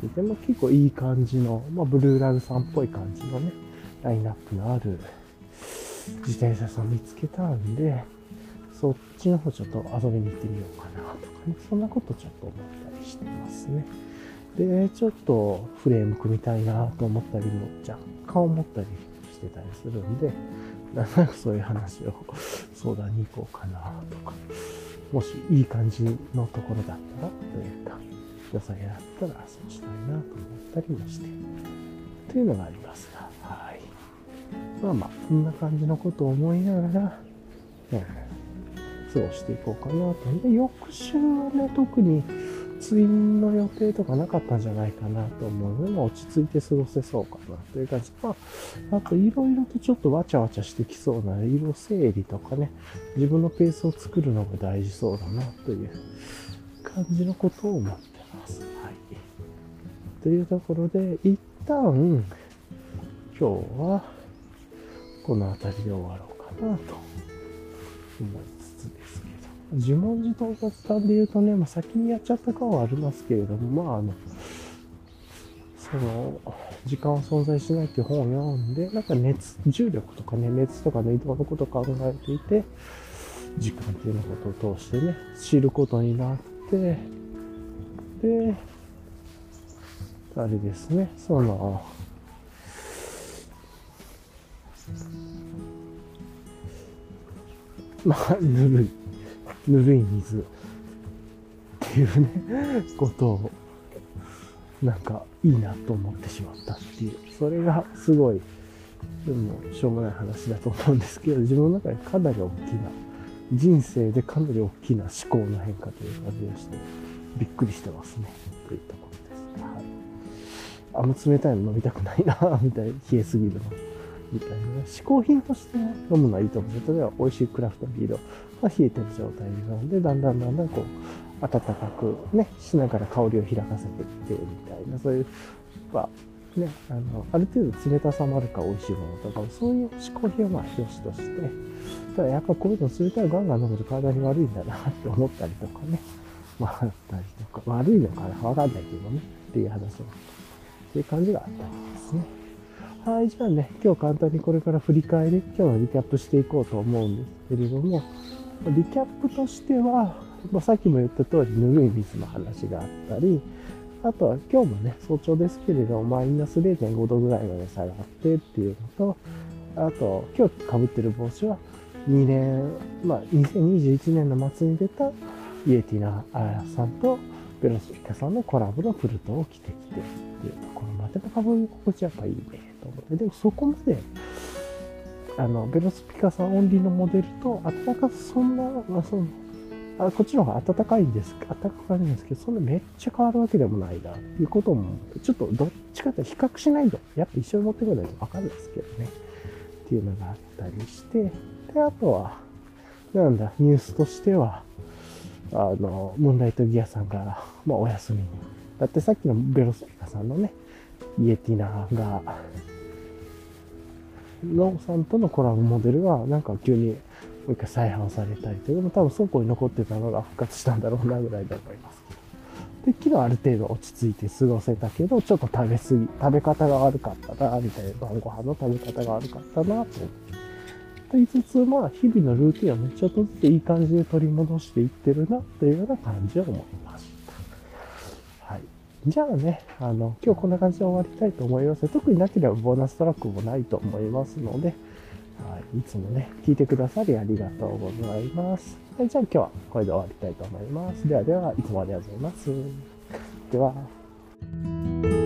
見ても結構いい感じの、まあ、ブルーラグさんっぽい感じのね、ラインナップのある自転車さん見つけたんで、そっちの方ちょっと遊びに行ってみようかなとかね、そんなことちょっと思ったりしてますね。で、ちょっとフレーム組みたいなと思ったりも若干思ったりしてたりするんで、なんとなくそういう話を相談に行こうかなとか、もしいい感じのところだったらというか、良さげだったらそうしたいなと思ったりもして、というのがありますが、はい。まあまあ、こんな感じのことを思いながら、うん、過ごしていこうかなと。で、翌週はね、特にツインの予定とかなかったんじゃないかなと思うので、落ち着いて過ごせそうかなという感じ。まあ、あといろいろとちょっとわちゃわちゃしてきそうな色整理とかね、自分のペースを作るのが大事そうだなという感じのことを思ってます。はい。というところで、一旦、今日はこの辺りで終わろうかなと思います呪文字到達んで言うとね、まあ、先にやっちゃった感はありますけれども、まあ、あの、その、時間は存在しないっていう本を読んで、なんか熱、重力とかね、熱とかの移動のことを考えていて、時間っていうのことを通してね、知ることになって、で、あれですね、その、まあ、ぬるい。ぬるい水っていうね、ことを、なんかいいなと思ってしまったっていう、それがすごい、でもしょうもない話だと思うんですけど、自分の中でかなり大きな、人生でかなり大きな思考の変化という感じがして、びっくりしてますね、というところです。はい。あんま冷たいの飲みたくないな、みたいな、冷えすぎるの。みたいな、嗜好品として飲むのはいいと思う例えば美味しいクラフトビールをが冷えてる状態で飲んで、だんだんだんだんこう、暖かくね、しながら香りを開かせていってみたいな、そういう、は、ね、あの、ある程度冷たさもあるか美味しいものとか、そういう嗜好品はまあ、良しとして、ただやっぱこういうの冷たいガンガン飲むと体に悪いんだなって思ったりとかね、まあ、あったりとか、悪いのかなわかんないけどね、っていう話を、っていう感じがあったりですね。はい、じゃあね、今日簡単にこれから振り返り、今日のリキャップしていこうと思うんですけれども、リキャップとしては、まあ、さっきも言った通り、ぬるい水の話があったり、あとは今日もね、早朝ですけれども、マイナス0.5度ぐらいまで下がってっていうのと、あと、今日被ってる帽子は、2年、まあ、2021年の末に出たイエティナさんとベロスピカさんのコラボのフルトを着てきてっていうところまでの被り心地やっぱいいねと思って、でもそこまであの、ベロスピカさんオンリーのモデルと、暖かそんな、まあ、その、あこっちの方が暖かいんです、暖かく感じるんですけど、そんなめっちゃ変わるわけでもないな、っていうことも、ちょっとどっちかと比較しないと、やっぱ一緒に持ってくないとわかるんですけどね。っていうのがあったりして、で、あとは、なんだ、ニュースとしては、あの、ムーンライトギアさんが、まあ、お休みに。だってさっきのベロスピカさんのね、イエティナが、のさんとのコラボモデルがなんか急にもう一回再販されたりという、多分倉庫に残ってたのが復活したんだろうなぐらいだと思いますけど。で、昨日ある程度落ち着いて過ごせたけど、ちょっと食べ過ぎ、食べ方が悪かったな、みたいな晩ご飯の食べ方が悪かったな、と思って。と言いつつ、まあ、日々のルーティンをね、ちょっとずついい感じで取り戻していってるな、というような感じを思いました。はい。じゃあね、あの、今日こんな感じで終わりたいと思います。特になければボーナストラックもないと思いますので、はい、いつもね、聞いてくださりありがとうございます。はい、じゃあ今日はこれで終わりたいと思います。ではでは、いつもありがとうございます。では。